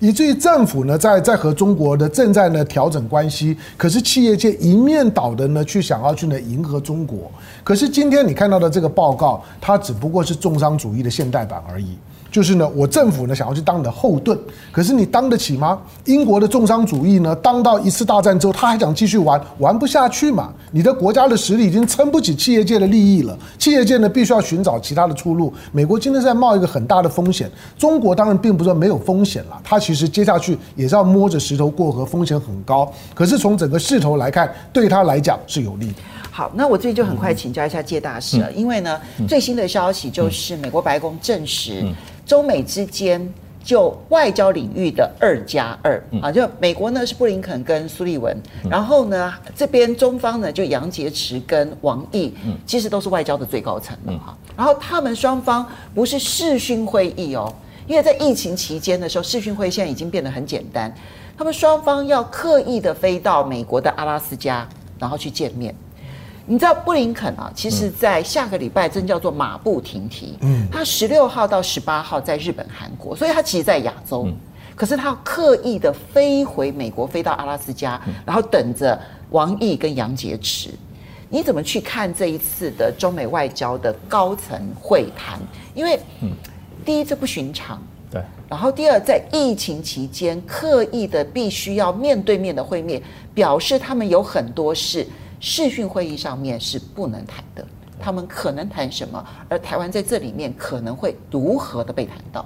以至于政府呢在在和中国的正在呢调整关系，可是企业界一面倒的呢去想要去呢迎合中国，可是今天你看到的这个报告，它只不过是重商主义的现代版而已。就是呢，我政府呢想要去当你的后盾，可是你当得起吗？英国的重商主义呢，当到一次大战之后，他还想继续玩，玩不下去嘛？你的国家的实力已经撑不起企业界的利益了，企业界呢必须要寻找其他的出路。美国今天在冒一个很大的风险，中国当然并不是说没有风险了，它其实接下去也是要摸着石头过河，风险很高。可是从整个势头来看，对他来讲是有利的。好，那我这里就很快请教一下谢大师了，嗯、因为呢，最新的消息就是美国白宫证实。嗯中美之间就外交领域的二加二。啊，就美国呢是布林肯跟苏利文，然后呢这边中方呢就杨洁篪跟王毅，其实都是外交的最高层了哈。然后他们双方不是视讯会议哦，因为在疫情期间的时候，视讯会现在已经变得很简单，他们双方要刻意的飞到美国的阿拉斯加，然后去见面。你知道布林肯啊，其实在下个礼拜真叫做马不停蹄。嗯，他十六号到十八号在日本、韩国，所以他其实在亚洲。嗯，可是他刻意的飞回美国，飞到阿拉斯加，然后等着王毅跟杨洁篪。你怎么去看这一次的中美外交的高层会谈？因为，第一这不寻常，对。然后第二，在疫情期间刻意的必须要面对面的会面，表示他们有很多事。视讯会议上面是不能谈的，他们可能谈什么，而台湾在这里面可能会如何的被谈到？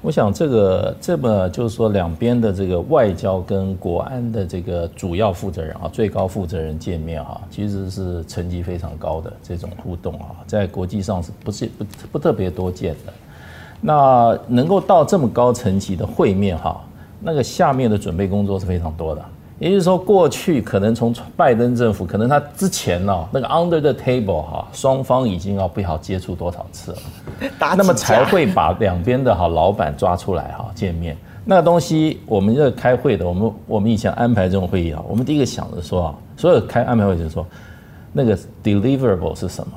我想这个这么就是说，两边的这个外交跟国安的这个主要负责人啊，最高负责人见面哈，其实是层级非常高的这种互动啊，在国际上是不是不不特别多见的？那能够到这么高层级的会面哈，那个下面的准备工作是非常多的。也就是说，过去可能从拜登政府，可能他之前呢，那个 under the table 哈，双方已经要不好接触多少次了，那么才会把两边的哈老板抓出来哈见面。那个东西，我们这开会的，我们我们以前安排这种会议啊，我们第一个想着说啊，所有开安排会就是说，那个 deliverable 是什么？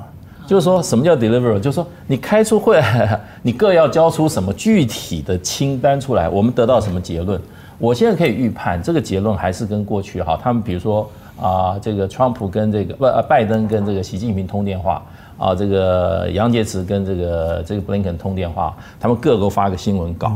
就是说什么叫 deliverable？就是说你开出会，你各要交出什么具体的清单出来，我们得到什么结论？我现在可以预判，这个结论还是跟过去哈，他们比如说啊，这个川普跟这个不呃拜登跟这个习近平通电话啊，这个杨洁篪跟这个这个布林肯通电话，他们各个发个新闻稿。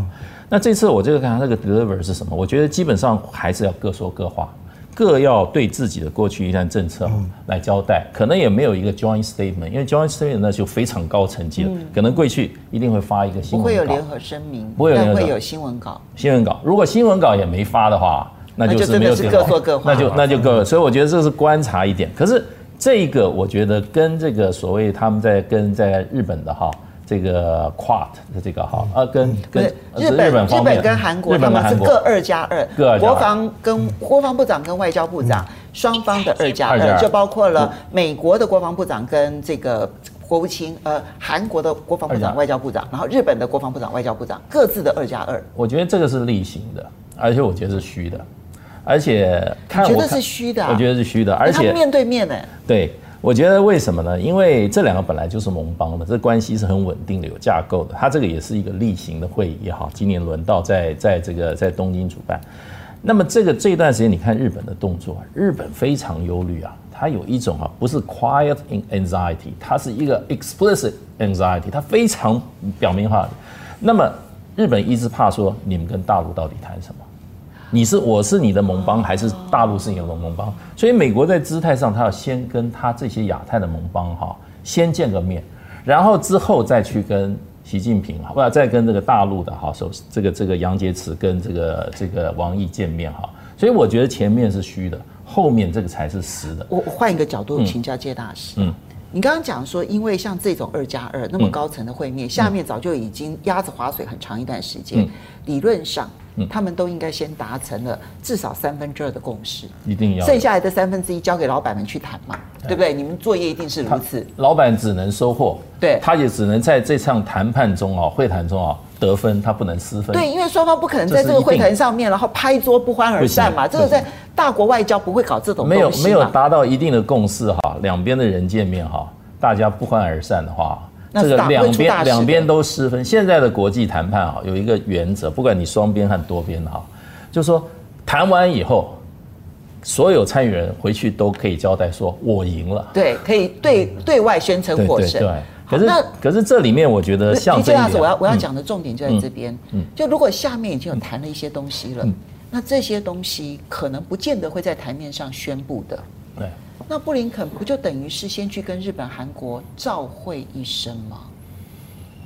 那这次我这个看他这个 deliver 是什么？我觉得基本上还是要各说各话。各要对自己的过去一段政策来交代，可能也没有一个 joint statement，因为 joint statement 那就非常高层级了，可能过去一定会发一个新闻稿，不会有联合声明，不会有联合，会有新闻稿。新闻稿，如果新闻稿也没发的话，那就是没有是各说各话，那就那就各了。所以我觉得这是观察一点。可是这个我觉得跟这个所谓他们在跟在日本的哈。这个 Quad 的这个哈啊，跟跟日本日本跟韩国他们是各二加二，国防跟国防部长跟外交部长双方的二加二，就包括了美国的国防部长跟这个国务卿，呃，韩国的国防部长、外交部长，然后日本的国防部长、外交部长各自的二加二。我觉得这个是例行的，而且我觉得是虚的，而且看我觉得是虚的，我觉得是虚的，而且面对面呢，对。我觉得为什么呢？因为这两个本来就是盟邦的，这关系是很稳定的、有架构的。它这个也是一个例行的会议也好，今年轮到在在这个在东京主办。那么这个这段时间，你看日本的动作，日本非常忧虑啊，它有一种啊，不是 quiet anxiety，它是一个 explicit anxiety，它非常表明化的。那么日本一直怕说，你们跟大陆到底谈什么？你是我是你的盟邦，还是大陆是你的盟邦？所以美国在姿态上，他要先跟他这些亚太的盟邦哈，先见个面，然后之后再去跟习近平哈，不再跟这个大陆的哈，首这个这个杨洁篪跟这个这个王毅见面哈。所以我觉得前面是虚的，后面这个才是实的。我我换一个角度请教介大使，嗯，你刚刚讲说，因为像这种二加二那么高层的会面，下面早就已经鸭子划水很长一段时间，理论上。他们都应该先达成了至少三分之二的共识，一定要。剩下来的三分之一交给老板们去谈嘛，对不对？你们作业一定是如此。老板只能收获，对，他也只能在这场谈判中啊，会谈中啊得分，他不能失分。对，因为双方不可能在这个会谈上面，然后拍桌不欢而散嘛。这个在大国外交不会搞这种。没有没有达到一定的共识哈，两边的人见面哈，大家不欢而散的话。这个两边两边都失分。现在的国际谈判啊，有一个原则，不管你双边和多边哈，就是说谈完以后，所有参与人回去都可以交代说，我赢了。对，可以对对外宣称获胜。对，可是那可是这里面我觉得像这样子，我要我要讲的重点就在这边。嗯，就如果下面已经有谈了一些东西了，那这些东西可能不见得会在台面上宣布的。对。那布林肯不就等于是先去跟日本、韩国照会一声吗？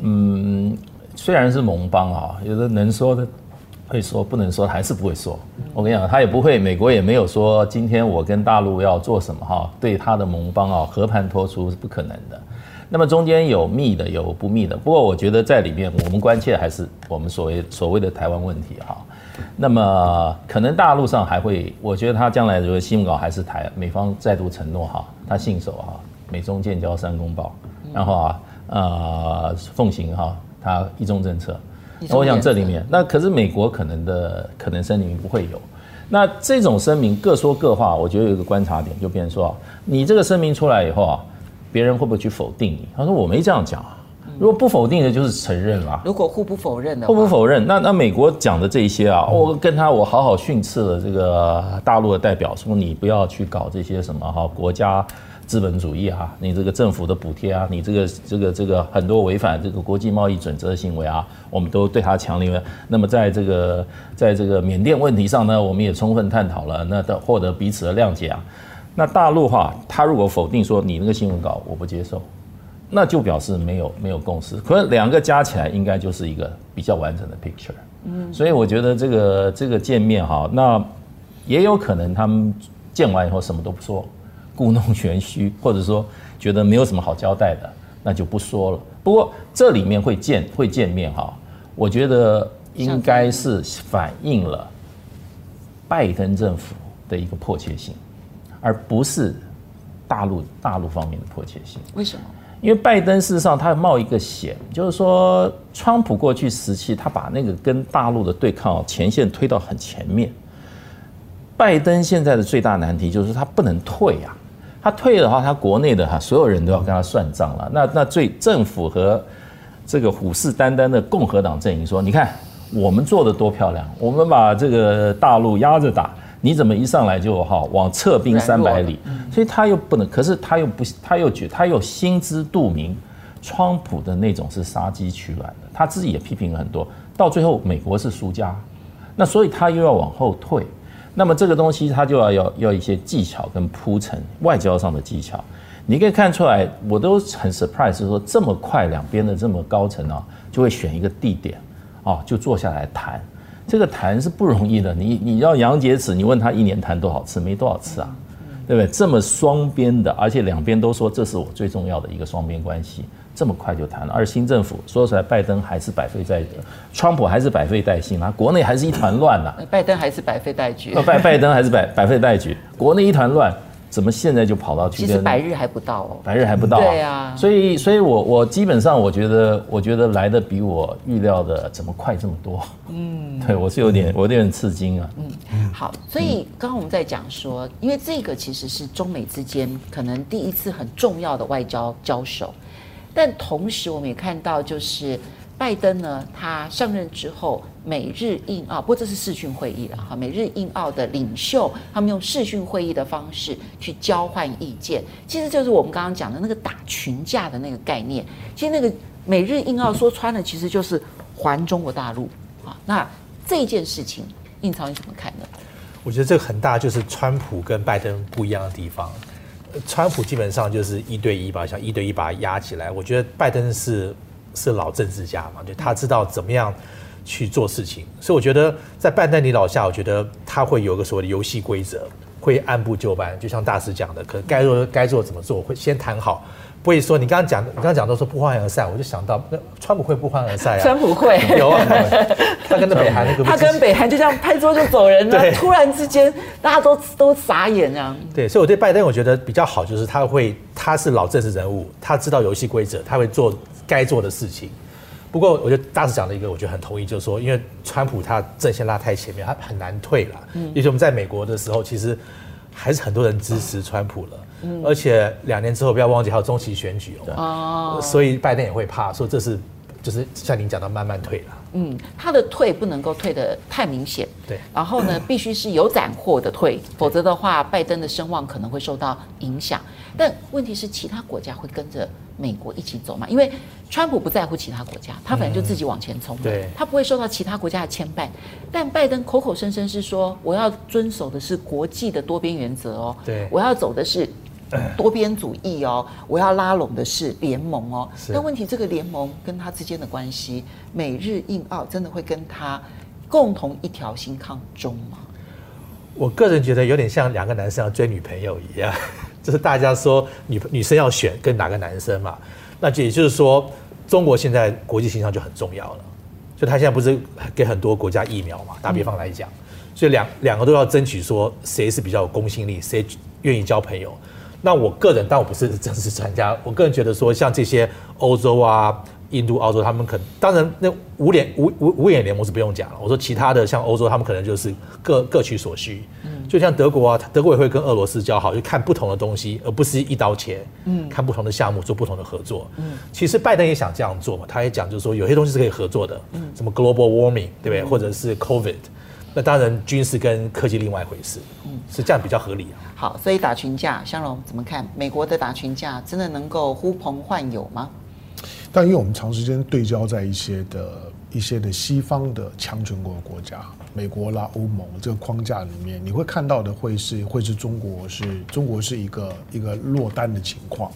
嗯，虽然是盟邦啊，有的能说的会说，不能说还是不会说。我跟你讲，他也不会，美国也没有说今天我跟大陆要做什么哈，对他的盟邦啊和盘托出是不可能的。那么中间有密的，有不密的。不过我觉得在里面，我们关切还是我们所谓所谓的台湾问题哈。那么可能大陆上还会，我觉得他将来如果新闻稿还是台美方再度承诺哈，他信守哈美中建交三公报，然后啊呃奉行哈他一中政策。那我想这里面那可是美国可能的可能声明不会有，那这种声明各说各话，我觉得有一个观察点，就变成说，你这个声明出来以后啊，别人会不会去否定你？他说我没这样讲啊。如果不否定的，就是承认了。如果互不否认的，互不否认，那那美国讲的这一些啊，我跟他我好好训斥了这个大陆的代表，说你不要去搞这些什么哈国家资本主义啊，你这个政府的补贴啊，你这个这个这个很多违反这个国际贸易准则的行为啊，我们都对他强烈。那么在这个在这个缅甸问题上呢，我们也充分探讨了，那的获得彼此的谅解啊。那大陆哈，他如果否定说你那个新闻稿我不接受。那就表示没有没有共识，可能两个加起来应该就是一个比较完整的 picture。嗯，所以我觉得这个这个见面哈，那也有可能他们见完以后什么都不说，故弄玄虚，或者说觉得没有什么好交代的，那就不说了。不过这里面会见会见面哈，我觉得应该是反映了拜登政府的一个迫切性，而不是大陆大陆方面的迫切性。为什么？因为拜登事实上他冒一个险，就是说，川普过去时期他把那个跟大陆的对抗前线推到很前面。拜登现在的最大难题就是他不能退啊，他退的话，他国内的哈所有人都要跟他算账了。那那最政府和这个虎视眈眈的共和党阵营说，你看我们做的多漂亮，我们把这个大陆压着打。你怎么一上来就哈往撤兵三百里？所以他又不能，可是他又不，他又觉他又心知肚明，川普的那种是杀鸡取卵的，他自己也批评了很多，到最后美国是输家，那所以他又要往后退，那么这个东西他就要要要一些技巧跟铺陈，外交上的技巧，你可以看出来，我都很 surprise，说这么快两边的这么高层啊，就会选一个地点，啊，就坐下来谈。这个谈是不容易的，你你要杨洁篪，你问他一年谈多少次，没多少次啊，对不对？这么双边的，而且两边都说这是我最重要的一个双边关系，这么快就谈了。而新政府说出来，拜登还是百废待举，川普还是百废待兴啊，国内还是一团乱呐。拜登还是百废待举。拜拜登还是百百废待举，国内一团乱。怎么现在就跑到去？其实百日还不到哦，百日还不到。对啊，所以，所以我我基本上我觉得，我觉得来的比我预料的怎么快这么多？嗯，对我是有点，我有点吃惊啊。嗯，好，所以刚刚我们在讲说，因为这个其实是中美之间可能第一次很重要的外交交手，但同时我们也看到就是。拜登呢，他上任之后，美日印澳，不过这是视讯会议了哈。美日印澳的领袖，他们用视讯会议的方式去交换意见，其实就是我们刚刚讲的那个打群架的那个概念。其实那个美日印澳说穿了，其实就是还中国大陆啊。那这件事情，印钞你怎么看呢？我觉得这个很大就是川普跟拜登不一样的地方。川普基本上就是一对一吧，想一对一把他压起来。我觉得拜登是。是老政治家嘛，就他知道怎么样去做事情，所以我觉得在拜登领导下，我觉得他会有个所谓的游戏规则，会按部就班，就像大师讲的，可该做该做怎么做，会先谈好，不会说你刚刚讲，你刚刚讲到说不欢而散，我就想到那川普会不欢而散啊？川普会有啊，他跟那北韩那个，他跟北韩就这样拍桌就走人了，对突然之间大家都都傻眼啊。对，所以我对拜登我觉得比较好，就是他会他是老政治人物，他知道游戏规则，他会做。该做的事情，不过我觉得大使讲了一个，我觉得很同意，就是说，因为川普他阵线拉太前面，他很难退了。嗯，尤其我们在美国的时候，其实还是很多人支持川普了。嗯，而且两年之后不要忘记还有中期选举哦。哦，所以拜登也会怕，说这是就是像您讲的慢慢退了。嗯，他的退不能够退的太明显。对，然后呢，必须是有斩获的退，否则的话，拜登的声望可能会受到影响。但问题是，其他国家会跟着美国一起走吗？因为川普不在乎其他国家，他反正就自己往前冲，对，他不会受到其他国家的牵绊。但拜登口口声声是说，我要遵守的是国际的多边原则哦，对，我要走的是多边主义哦，我要拉拢的是联盟哦。但问题，这个联盟跟他之间的关系，美日印澳真的会跟他共同一条心抗中吗？我个人觉得有点像两个男生要追女朋友一样。就是大家说女女生要选跟哪个男生嘛，那就也就是说，中国现在国际形象就很重要了。就他现在不是给很多国家疫苗嘛？打比方来讲，所以两两个都要争取说谁是比较有公信力，谁愿意交朋友。那我个人，但我不是政治专家，我个人觉得说，像这些欧洲啊、印度、澳洲，他们可能当然那五点五五五眼联盟是不用讲了。我说其他的像欧洲，他们可能就是各各取所需。嗯，就像德国啊，德国也会跟俄罗斯交好，就看不同的东西，而不是一刀切。嗯，看不同的项目做不同的合作。嗯，其实拜登也想这样做嘛，他也讲就是说有些东西是可以合作的。嗯，什么 global warming 对不对？或者是 COVID，那当然军事跟科技另外一回事。嗯，是这样比较合理啊。好，所以打群架，香龙怎么看？美国的打群架真的能够呼朋唤友吗？但因为我们长时间对焦在一些的一些的西方的强权国国家，美国啦、欧盟这个框架里面，你会看到的会是会是中国是中国是一个一个落单的情况。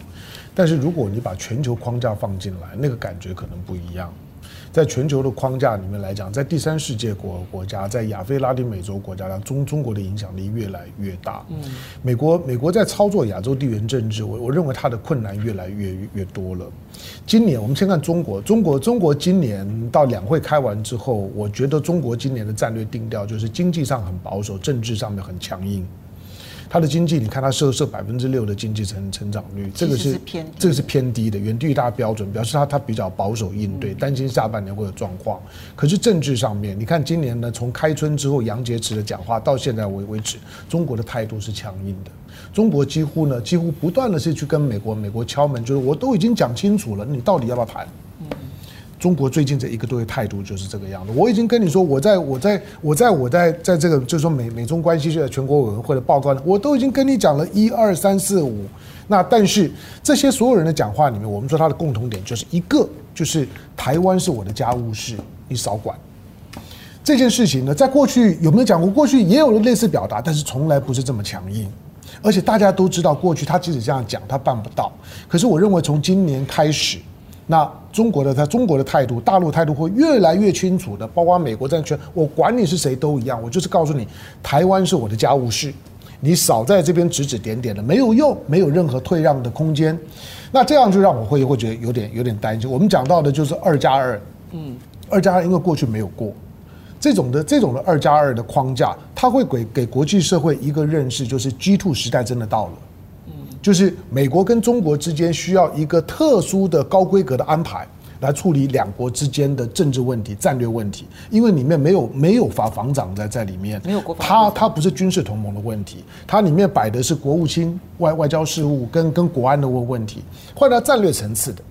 但是如果你把全球框架放进来，那个感觉可能不一样。在全球的框架里面来讲，在第三世界国国家，在亚非拉丁美洲国家，中中国的影响力越来越大。嗯，美国美国在操作亚洲地缘政治，我我认为它的困难越来越越多了。今年我们先看中国，中国中国今年到两会开完之后，我觉得中国今年的战略定调就是经济上很保守，政治上面很强硬。它的经济，你看它设设百分之六的经济成成长率，这个是偏这个是偏低的，远低于大标准，表示它它比较保守应对，担心下半年会有状况。可是政治上面，你看今年呢，从开春之后杨洁篪的讲话到现在为为止，中国的态度是强硬的。中国几乎呢，几乎不断的是去跟美国美国敲门，就是我都已经讲清楚了，你到底要不要谈？中国最近这一个多月态度就是这个样子。我已经跟你说，我在我在我在我在在这个就是说美美中关系的全国委员会的报告呢，我都已经跟你讲了一二三四五。那但是这些所有人的讲话里面，我们说他的共同点就是一个，就是台湾是我的家务事，你少管。这件事情呢，在过去有没有讲过？过去也有了类似表达，但是从来不是这么强硬。而且大家都知道，过去他即使这样讲，他办不到。可是我认为从今年开始。那中国的他中国的态度，大陆态度会越来越清楚的，包括美国在圈，我管你是谁都一样，我就是告诉你，台湾是我的家务事，你少在这边指指点点的，没有用，没有任何退让的空间。那这样就让我会会觉得有点有点担心。我们讲到的就是二加二，嗯，二加二因为过去没有过，这种的这种的二加二的框架，它会给给国际社会一个认识，就是 G two 时代真的到了。就是美国跟中国之间需要一个特殊的高规格的安排来处理两国之间的政治问题、战略问题，因为里面没有没有法防长在在里面，没有国防，它它不是军事同盟的问题，它里面摆的是国务卿外外交事务跟跟国安的问问题，换到战略层次的，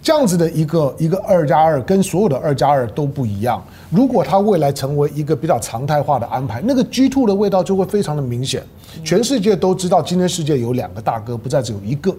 这样子的一个一个二加二跟所有的二加二都不一样。如果它未来成为一个比较常态化的安排，那个 G two 的味道就会非常的明显。全世界都知道，今天世界有两个大哥，不再只有一个。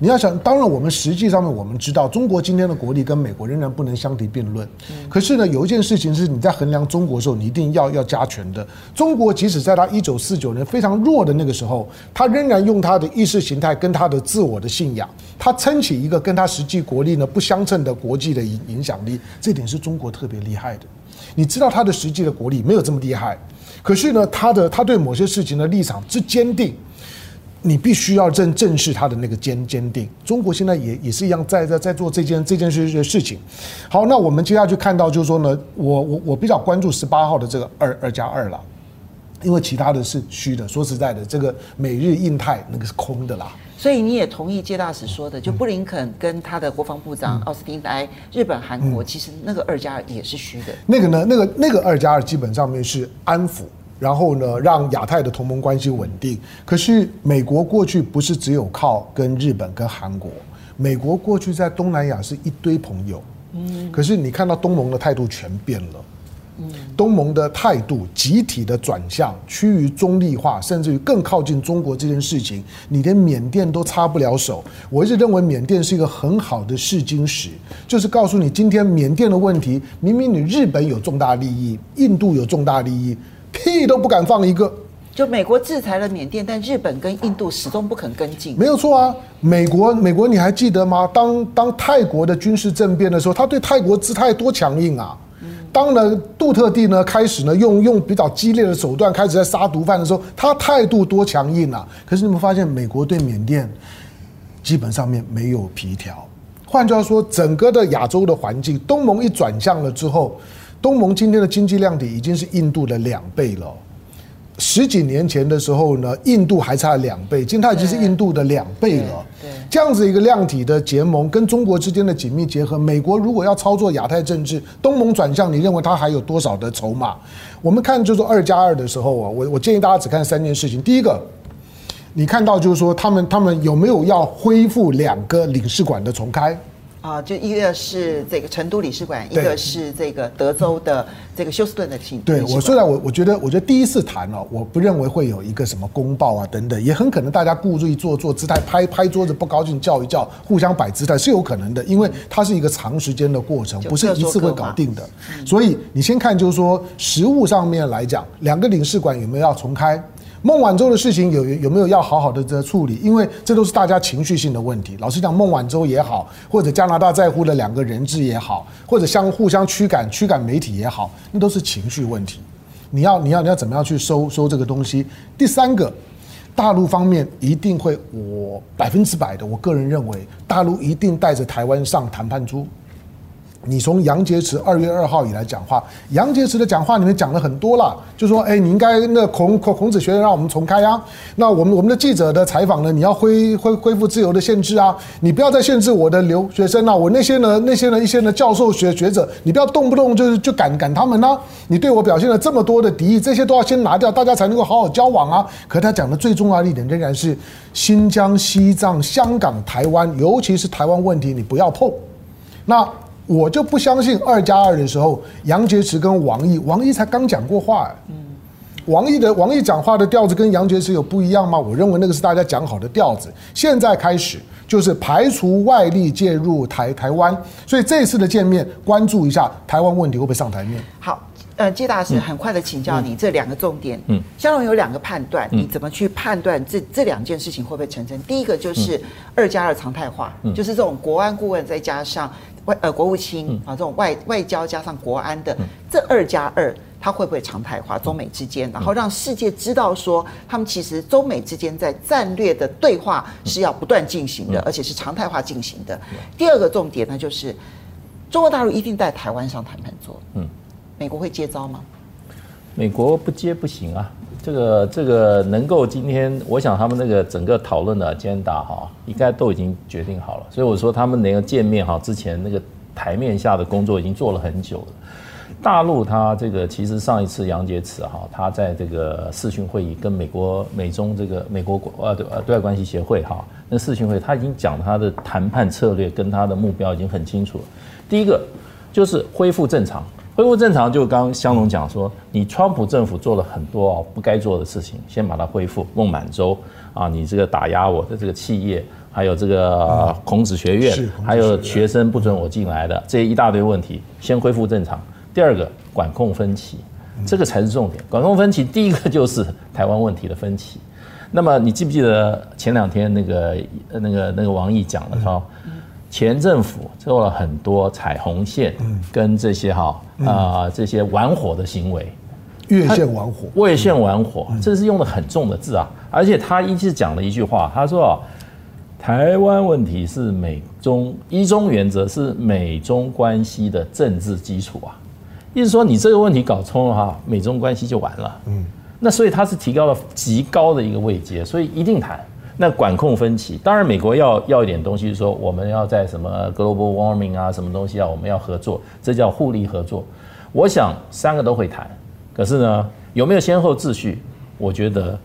你要想，当然我们实际上面我们知道，中国今天的国力跟美国仍然不能相提并论。可是呢，有一件事情是你在衡量中国的时候，你一定要要加权的。中国即使在他一九四九年非常弱的那个时候，他仍然用他的意识形态跟他的自我的信仰，他撑起一个跟他实际国力呢不相称的国际的影影响力。这点是中国特别厉害的。你知道他的实际的国力没有这么厉害。可是呢，他的他对某些事情的立场之坚定，你必须要正正视他的那个坚坚定。中国现在也也是一样在在在做这件这件事的事情。好，那我们接下去看到就是说呢，我我我比较关注十八号的这个二二加二了，因为其他的是虚的。说实在的，这个美日印太那个是空的啦。所以你也同意介大使说的，就布林肯跟他的国防部长奥斯汀来日本、韩国，其实那个二加二也是虚的。那个呢，那个那个二加二基本上面是安抚，然后呢让亚太的同盟关系稳定。可是美国过去不是只有靠跟日本跟韩国，美国过去在东南亚是一堆朋友。嗯。可是你看到东盟的态度全变了。东盟的态度集体的转向，趋于中立化，甚至于更靠近中国这件事情，你连缅甸都插不了手。我一直认为缅甸是一个很好的试金石，就是告诉你，今天缅甸的问题，明明你日本有重大利益，印度有重大利益，屁都不敢放一个。就美国制裁了缅甸，但日本跟印度始终不肯跟进。没有错啊，美国，美国你还记得吗？当当泰国的军事政变的时候，他对泰国姿态多强硬啊！当呢杜特地呢开始呢用用比较激烈的手段开始在杀毒贩的时候，他态度多强硬啊！可是你们发现美国对缅甸基本上面没有皮条。换句话说，整个的亚洲的环境，东盟一转向了之后，东盟今天的经济量体已经是印度的两倍了。十几年前的时候呢，印度还差两倍，今天它已经是印度的两倍了。对，这样子一个量体的结盟，跟中国之间的紧密结合，美国如果要操作亚太政治，东盟转向，你认为它还有多少的筹码？我们看就是二加二的时候啊，我我建议大家只看三件事情。第一个，你看到就是说他们他们有没有要恢复两个领事馆的重开？啊，就一个是这个成都领事馆，一个是这个德州的这个休斯顿的领。对，我虽然我我觉得，我觉得第一次谈哦，我不认为会有一个什么公报啊等等，也很可能大家故意做做姿态，拍拍桌子不高兴叫一叫，互相摆姿态是有可能的，因为它是一个长时间的过程，不是一次会搞定的。所以你先看，就是说实物上面来讲，两个领事馆有没有要重开？孟晚舟的事情有有没有要好好的这处理？因为这都是大家情绪性的问题。老实讲，孟晚舟也好，或者加拿大在乎的两个人质也好，或者相互相驱赶驱赶媒体也好，那都是情绪问题。你要你要你要怎么样去收收这个东西？第三个，大陆方面一定会，我百分之百的，我个人认为，大陆一定带着台湾上谈判桌。你从杨洁篪二月二号以来讲话，杨洁篪的讲话里面讲了很多了，就说，哎，你应该那孔孔孔子学院让我们重开啊，那我们我们的记者的采访呢，你要恢恢恢复自由的限制啊，你不要再限制我的留学生啊，我那些呢那些呢一些呢教授学学者，你不要动不动就是就赶赶他们呢、你对我表现了这么多的敌意，这些都要先拿掉，大家才能够好好交往啊。可他讲的最重要的一点仍然是新疆、西藏、香港、台湾，尤其是台湾问题，你不要碰。那。我就不相信二加二的时候，杨洁篪跟王毅，王毅才刚讲过话，嗯，王毅的王毅讲话的调子跟杨洁篪有不一样吗？我认为那个是大家讲好的调子。现在开始就是排除外力介入台台湾，所以这次的见面，关注一下台湾问题会不会上台面。好，呃，季大师很快的请教你这两个重点。嗯，香龙有两个判断，你怎么去判断这这两件事情会不会成真？第一个就是二加二常态化，就是这种国安顾问再加上。外呃，国务卿啊，这种外外交加上国安的这二加二，它会不会常态化？中美之间，然后让世界知道说，他们其实中美之间在战略的对话是要不断进行的，而且是常态化进行的。第二个重点呢，就是中国大陆一定在台湾上谈判桌。嗯，美国会接招吗？美国不接不行啊。这个这个能够今天，我想他们那个整个讨论的 agenda 哈，应该都已经决定好了。所以我说他们那个见面哈，之前那个台面下的工作已经做了很久了。大陆他这个其实上一次杨洁篪哈，他在这个视讯会议跟美国美中这个美国国呃对呃对外关系协会哈，那视讯会他已经讲他的谈判策略跟他的目标已经很清楚了。第一个就是恢复正常。恢复正常，就刚刚香龙讲说，你川普政府做了很多哦不该做的事情，先把它恢复。孟晚舟啊，你这个打压我的这个企业，还有这个孔子学院，还有学生不准我进来的这一大堆问题，先恢复正常。第二个，管控分歧，这个才是重点。管控分歧，第一个就是台湾问题的分歧。那么你记不记得前两天那个那个那个王毅讲的时候？前政府做了很多踩红线，跟这些哈啊这些玩火的行为，越线玩火，越线玩火，这是用的很重的字啊！而且他一直讲了一句话，他说：“台湾问题是美中一中原则是美中关系的政治基础啊，意思说你这个问题搞通了哈，美中关系就完了。嗯，那所以他是提高了极高的一个位阶，所以一定谈。”那管控分歧，当然美国要要一点东西，说我们要在什么 global warming 啊，什么东西啊，我们要合作，这叫互利合作。我想三个都会谈，可是呢，有没有先后秩序？我觉得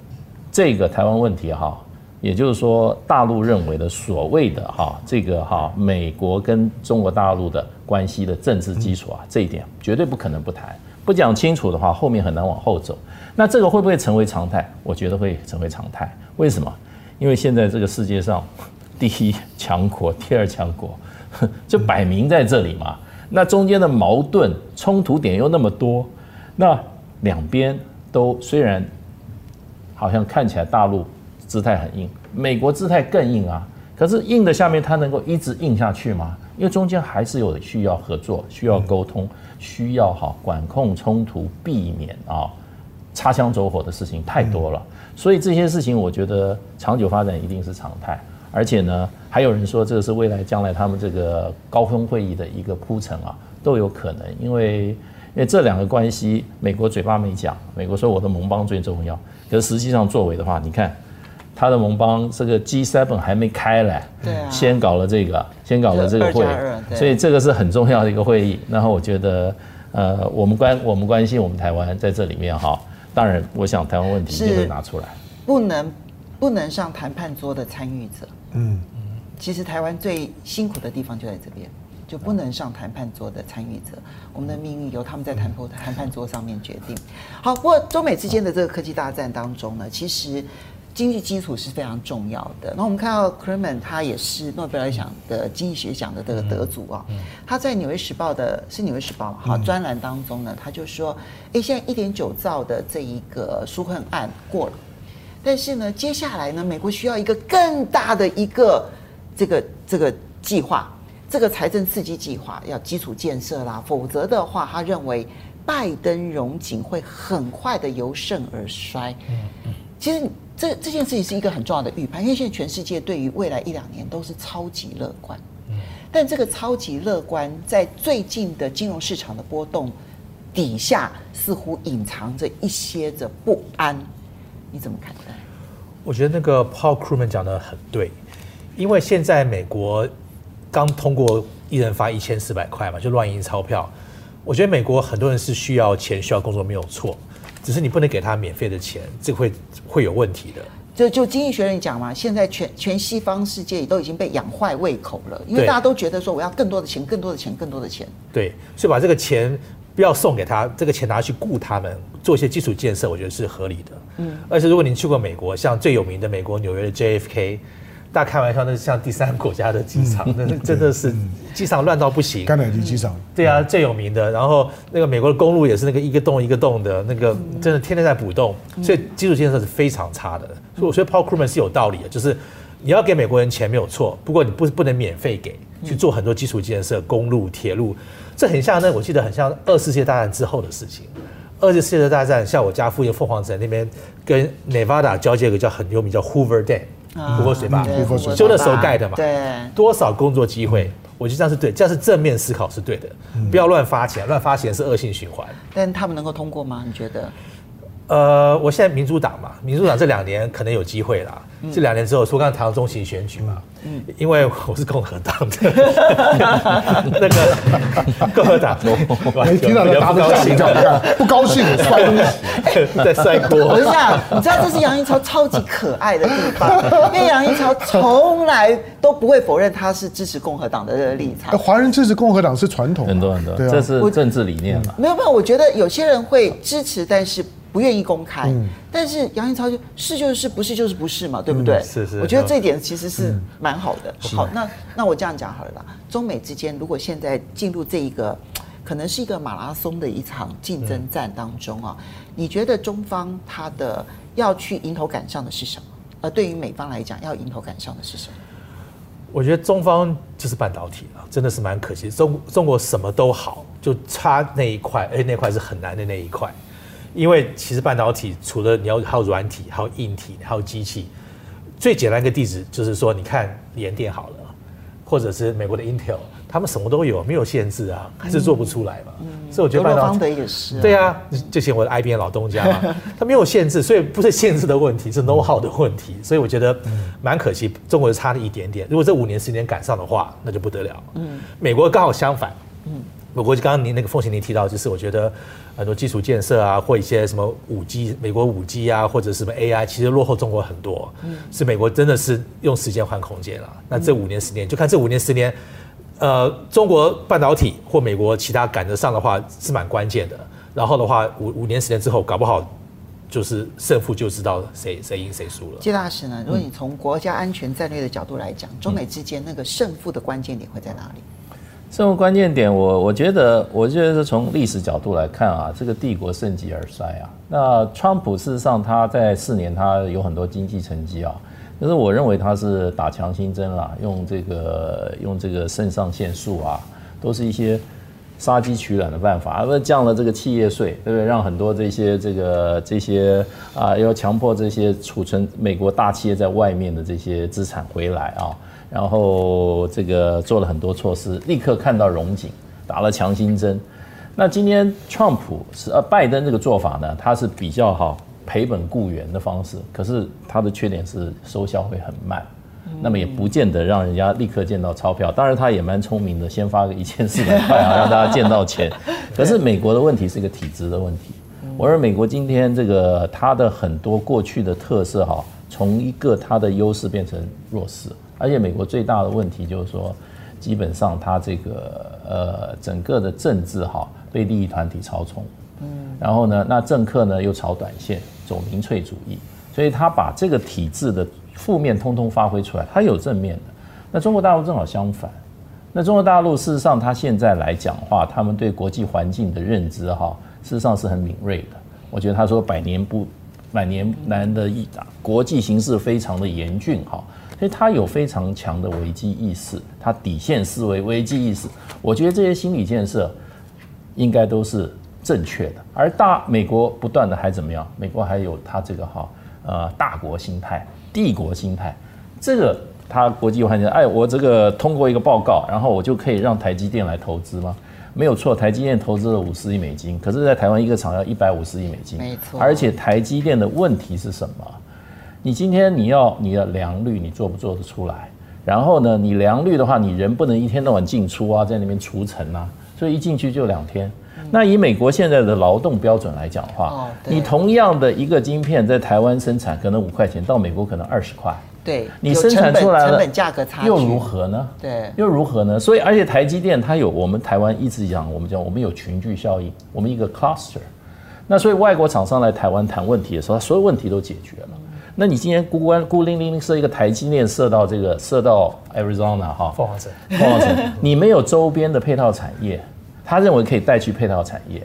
这个台湾问题哈，也就是说大陆认为的所谓的哈这个哈美国跟中国大陆的关系的政治基础啊，这一点绝对不可能不谈，不讲清楚的话，后面很难往后走。那这个会不会成为常态？我觉得会成为常态。为什么？因为现在这个世界上，第一强国、第二强国，就摆明在这里嘛。那中间的矛盾冲突点又那么多，那两边都虽然好像看起来大陆姿态很硬，美国姿态更硬啊。可是硬的下面，它能够一直硬下去吗？因为中间还是有需要合作、需要沟通、需要哈管控冲突、避免啊擦枪走火的事情太多了。所以这些事情，我觉得长久发展一定是常态，而且呢，还有人说这个是未来将来他们这个高峰会议的一个铺陈啊，都有可能，因为因为这两个关系，美国嘴巴没讲，美国说我的盟邦最重要，可是实际上作为的话，你看。他的盟邦这个 G7 还没开嘞，对啊，先搞了这个，先搞了这个会，所以这个是很重要的一个会议。然后我觉得，呃，我们关我们关心我们台湾在这里面哈，当然，我想台湾问题一定会拿出来，不能不能上谈判桌的参与者。嗯嗯，其实台湾最辛苦的地方就在这边，就不能上谈判桌的参与者，我们的命运由他们在谈判谈判桌上面决定。好，不过中美之间的这个科技大战当中呢，其实。经济基础是非常重要的。那我们看到 c r e m a n 他也是诺贝尔奖的经济学奖的这个得主啊。他在《纽约时报》的是《纽约时报》哈专栏当中呢，他就说：“哎，现在一点九兆的这一个纾困案过了，但是呢，接下来呢，美国需要一个更大的一个这个这个计划，这个财政刺激计划要基础建设啦，否则的话，他认为拜登荣景会很快的由盛而衰。”其实。这这件事情是一个很重要的预判，因为现在全世界对于未来一两年都是超级乐观，但这个超级乐观在最近的金融市场的波动底下，似乎隐藏着一些的不安，你怎么看待？我觉得那个 Paul Krugman 讲的很对，因为现在美国刚通过一人发一千四百块嘛，就乱印钞票，我觉得美国很多人是需要钱、需要工作，没有错。只是你不能给他免费的钱，这个会会有问题的。就就经济学人讲嘛，现在全全西方世界都已经被养坏胃口了，因为大家都觉得说我要更多的钱，更多的钱，更多的钱。对，所以把这个钱不要送给他，这个钱拿去雇他们做一些基础建设，我觉得是合理的。嗯，而且如果你去过美国，像最有名的美国纽约的 JFK。大家开玩笑，那是像第三国家的机场，那真的是机场乱到不行。甘乃迪机场，对啊，最有名的。然后那个美国的公路也是那个一个洞一个洞的，那个真的天天在补洞，所以基础建设是非常差的。所以我觉得 Paul Krugman 是有道理的，就是你要给美国人钱没有错，不过你不不能免费给去做很多基础建设，公路、铁路，这很像那我记得很像二次世界大战之后的事情。二次世界大战，像我家附近凤凰城那边跟 Nevada 交界有个叫很有名叫 Hoover Dam。胡佛水坝，修那时候盖的嘛，对，多少工作机会，我觉得这样是对，这样是正面思考是对的，不要乱发钱，乱发钱是恶性循环。但他们能够通过吗？你觉得？呃，我现在民主党嘛，民主党这两年可能有机会啦。这两年之后，说刚才谈到中期选举嘛，嗯，因为我是共和党的，那个共和党，没听到他打的响叫，不高兴。摔东西，在摔锅。我是这样，你知道这是杨一超超级可爱的地方，因为杨一超从来都不会否认他是支持共和党的这个立场。华人支持共和党是传统，很多很多，这是政治理念嘛。没有没有，我觉得有些人会支持，但是。不愿意公开，嗯、但是杨英超就是就是不是就是不是嘛，对不对？嗯、是是。我觉得这一点其实是蛮好的。嗯、好，那那我这样讲好了啦。中美之间如果现在进入这一个可能是一个马拉松的一场竞争战当中啊，嗯、你觉得中方他的要去迎头赶上的是什么？而对于美方来讲，要迎头赶上的是什么？我觉得中方就是半导体啊，真的是蛮可惜。中中国什么都好，就差那一块，而且那块是很难的那一块。因为其实半导体除了你要还有软体，还有硬体，还有机器，最简单一个地址就是说，你看联电好了，或者是美国的 Intel，他们什么都有，没有限制啊，还是做不出来嘛。嗯、所以我觉得半导体也是、啊。对啊，就像我的 IBM 老东家嘛，他没有限制，所以不是限制的问题，是 know how 的问题。所以我觉得蛮可惜，中国就差了一点点。如果这五年时间赶上的话，那就不得了。嗯，美国刚好相反。嗯。美国刚刚您那个凤馨您提到，就是我觉得很多基础建设啊，或一些什么五 G，美国五 G 啊，或者什么 AI，其实落后中国很多。嗯，是美国真的是用时间换空间了。那这五年十年，就看这五年十年，呃，中国半导体或美国其他赶得上的话，是蛮关键的。然后的话，五五年十年之后，搞不好就是胜负就知道谁谁赢谁输了。谢大使呢？如果你从国家安全战略的角度来讲，中美之间那个胜负的关键点会在哪里？生活关键点我，我觉得，我觉得是从历史角度来看啊，这个帝国盛极而衰啊。那川普事实上他在四年他有很多经济成绩啊，但是我认为他是打强心针啦，用这个用这个肾上腺素啊，都是一些杀鸡取卵的办法，而不是降了这个企业税，对不对？让很多这些这个这些啊，要强迫这些储存美国大企业在外面的这些资产回来啊。然后这个做了很多措施，立刻看到荣景，打了强心针。那今天川普是呃拜登这个做法呢，他是比较好赔本雇员的方式，可是他的缺点是收效会很慢，那么也不见得让人家立刻见到钞票。当然他也蛮聪明的，先发个一千四百块啊，让大家见到钱。可是美国的问题是一个体制的问题。我认为美国今天这个它的很多过去的特色哈，从一个它的优势变成弱势，而且美国最大的问题就是说，基本上它这个呃整个的政治哈被利益团体操纵，嗯，然后呢，那政客呢又炒短线，走民粹主义，所以他把这个体制的负面通通发挥出来，他有正面的。那中国大陆正好相反，那中国大陆事实上他现在来讲话，他们对国际环境的认知哈。事实上是很敏锐的，我觉得他说百年不百年难得一打，国际形势非常的严峻哈，所以他有非常强的危机意识，他底线思维、危机意识，我觉得这些心理建设应该都是正确的。而大美国不断的还怎么样？美国还有他这个哈呃大国心态、帝国心态，这个他国际环境，哎，我这个通过一个报告，然后我就可以让台积电来投资吗？没有错，台积电投资了五十亿美金，可是，在台湾一个厂要一百五十亿美金。没错。而且台积电的问题是什么？你今天你要你的良率，你做不做得出来？然后呢，你良率的话，你人不能一天到晚进出啊，在那边除尘啊，所以一进去就两天。那以美国现在的劳动标准来讲的话，你同样的一个晶片在台湾生产可能五块钱，到美国可能二十块。对，你生产出来了，成本价格差又如何呢？对，又如何呢？所以，而且台积电它有我们台湾一直讲，我们讲我们有群聚效应，我们一个 cluster。那所以外国厂商来台湾谈问题的时候，所有问题都解决了。那你今天孤孤孤零零设一个台积电设到这个设到 Arizona 哈，凤凰城，凤凰城，你没有周边的配套产业，他认为可以带去配套产业，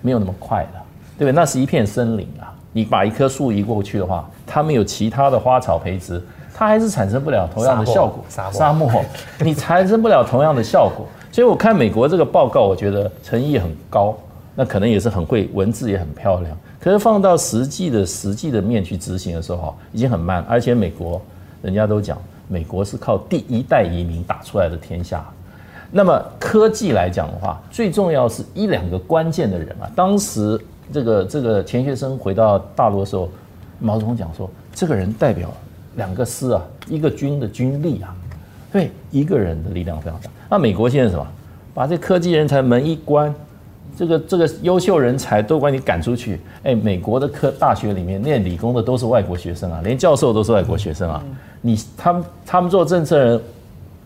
没有那么快的，对不对？那是一片森林啊，你把一棵树移过去的话，它没有其他的花草培植。它还是产生不了同样的效果。沙漠，沙漠，你产生不了同样的效果。所以我看美国这个报告，我觉得诚意很高，那可能也是很会，文字也很漂亮。可是放到实际的实际的面去执行的时候，已经很慢。而且美国人家都讲，美国是靠第一代移民打出来的天下。那么科技来讲的话，最重要是一两个关键的人啊。当时这个这个钱学森回到大陆的时候，毛泽东讲说，这个人代表。两个师啊，一个军的军力啊，对，一个人的力量非常大。那美国现在什么？把这科技人才门一关，这个这个优秀人才都把你赶出去。哎，美国的科大学里面念理工的都是外国学生啊，连教授都是外国学生啊。你他们他们做政策人，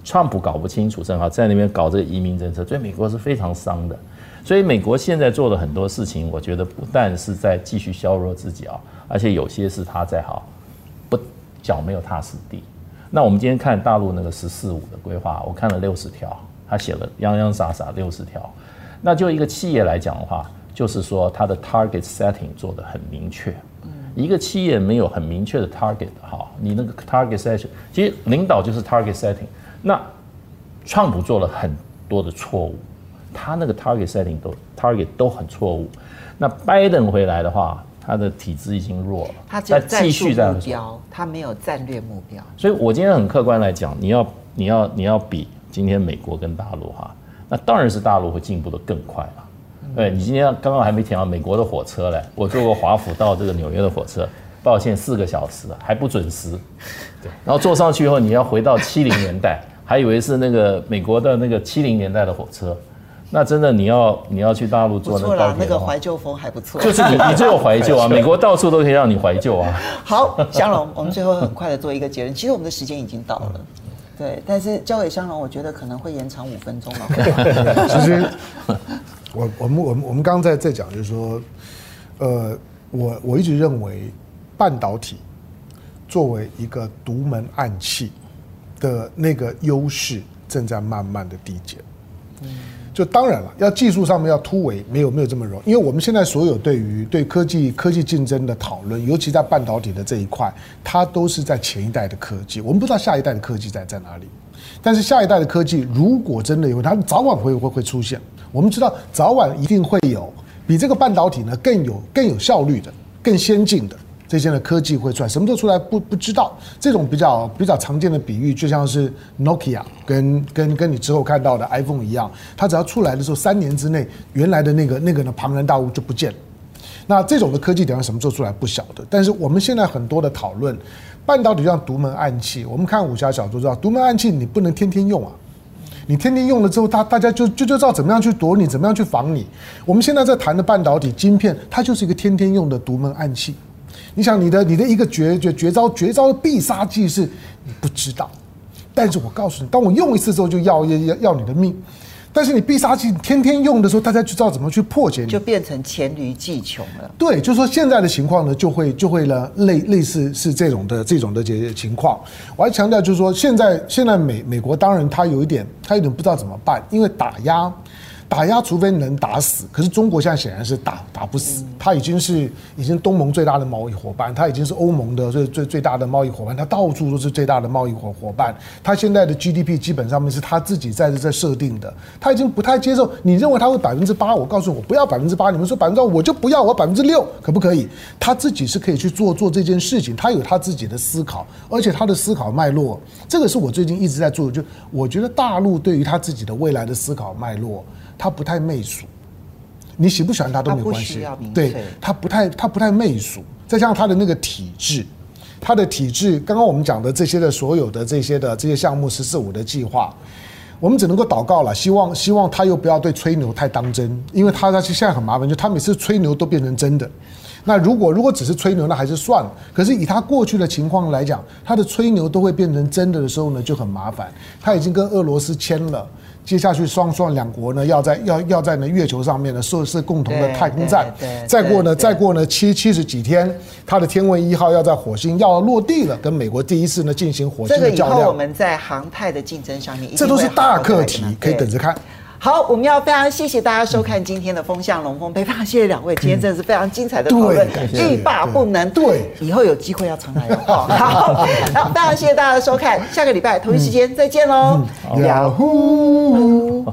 川普搞不清楚，正好在那边搞这个移民政策，所以美国是非常伤的。所以美国现在做的很多事情，我觉得不但是在继续削弱自己啊，而且有些是他在好。脚没有踏实地，那我们今天看大陆那个“十四五”的规划，我看了六十条，他写了洋洋洒洒六十条。那就一个企业来讲的话，就是说它的 target setting 做得很明确。一个企业没有很明确的 target 哈，你那个 target setting，其实领导就是 target setting。那川普做了很多的错误，他那个 target setting 都 target 都很错误。那拜登回来的话。他的体质已经弱了，他只有战术目标，他没有战略目标。所以我今天很客观来讲，你要你要你要比今天美国跟大陆哈，那当然是大陆会进步得更快了。对，你今天刚刚还没提到美国的火车嘞，我坐过华府到这个纽约的火车，抱歉四个小时还不准时。对，然后坐上去以后，你要回到七零年代，还以为是那个美国的那个七零年代的火车。那真的，你要你要去大陆坐那个那个怀旧风还不错，就是你你最有怀旧啊，美国到处都可以让你怀旧啊。好，祥龙，我们最后很快的做一个结论，其实我们的时间已经到了，对，但是交给香龙，我觉得可能会延长五分钟了。其实，我我们我们我们刚刚在在讲，就是说，呃，我我一直认为，半导体作为一个独门暗器的那个优势，正在慢慢的递减。嗯。就当然了，要技术上面要突围，没有没有这么容易。因为我们现在所有对于对科技科技竞争的讨论，尤其在半导体的这一块，它都是在前一代的科技，我们不知道下一代的科技在在哪里。但是下一代的科技如果真的有，它早晚会会会出现。我们知道早晚一定会有比这个半导体呢更有更有效率的、更先进的，这些的科技会出来，什么时候出来不不知道。这种比较比较常见的比喻，就像是 Nokia 跟跟跟你之后看到的 iPhone 一样，它只要出来的时候，三年之内，原来的那个那个呢庞然大物就不见了。那这种的科技点什么时候出来不晓得。但是我们现在很多的讨论，半导体像独门暗器，我们看武侠小说知道，独门暗器你不能天天用啊。你天天用了之后，大大家就就就知道怎么样去躲你，怎么样去防你。我们现在在谈的半导体晶片，它就是一个天天用的独门暗器。你想你的你的一个绝绝绝招绝招的必杀技是你不知道，但是我告诉你，当我用一次之后就要要要要你的命。但是你必杀技天天用的时候，大家就知道怎么去破解你，就变成黔驴技穷了。对，就是说现在的情况呢，就会就会呢类类似是这种的这种的这情况。我还强调就是说，现在现在美美国当然他有一点他有点不知道怎么办，因为打压。打压，除非能打死。可是中国现在显然是打打不死，他已经是已经东盟最大的贸易伙伴，他已经是欧盟的最最最大的贸易伙伴，他到处都是最大的贸易伙伙伴。他现在的 GDP 基本上面是他自己在在设定的，他已经不太接受。你认为他会百分之八？我告诉你，我不要百分之八。你们说百分之二，我就不要，我百分之六，可不可以？他自己是可以去做做这件事情，他有他自己的思考，而且他的思考脉络，这个是我最近一直在做的。就我觉得大陆对于他自己的未来的思考脉络。他不太媚俗，你喜不喜欢他都没关系。对，他不太他不太媚俗，再加上他的那个体制，他的体制，刚刚我们讲的这些的所有的这些的这些项目“十四五”的计划，我们只能够祷告了，希望希望他又不要对吹牛太当真，因为他他现在很麻烦，就他每次吹牛都变成真的。那如果如果只是吹牛，那还是算了。可是以他过去的情况来讲，他的吹牛都会变成真的的时候呢，就很麻烦。他已经跟俄罗斯签了。接下去双双两国呢，要在要要在呢月球上面呢设设共同的太空站。再过呢，再过呢七七十几天，它的天问一号要在火星要落地了，跟美国第一次呢进行火星的较量。这个以后我们在航太的竞争上面，这都是大课题，可以等着看。好，我们要非常谢谢大家收看今天的风向龙凤配，非常谢谢两位，今天真的是非常精彩的讨论，欲罢不能。对，以后有机会要常来哦。好，好，非常谢谢大家的收看，下个礼拜同一时间再见喽。呀呼。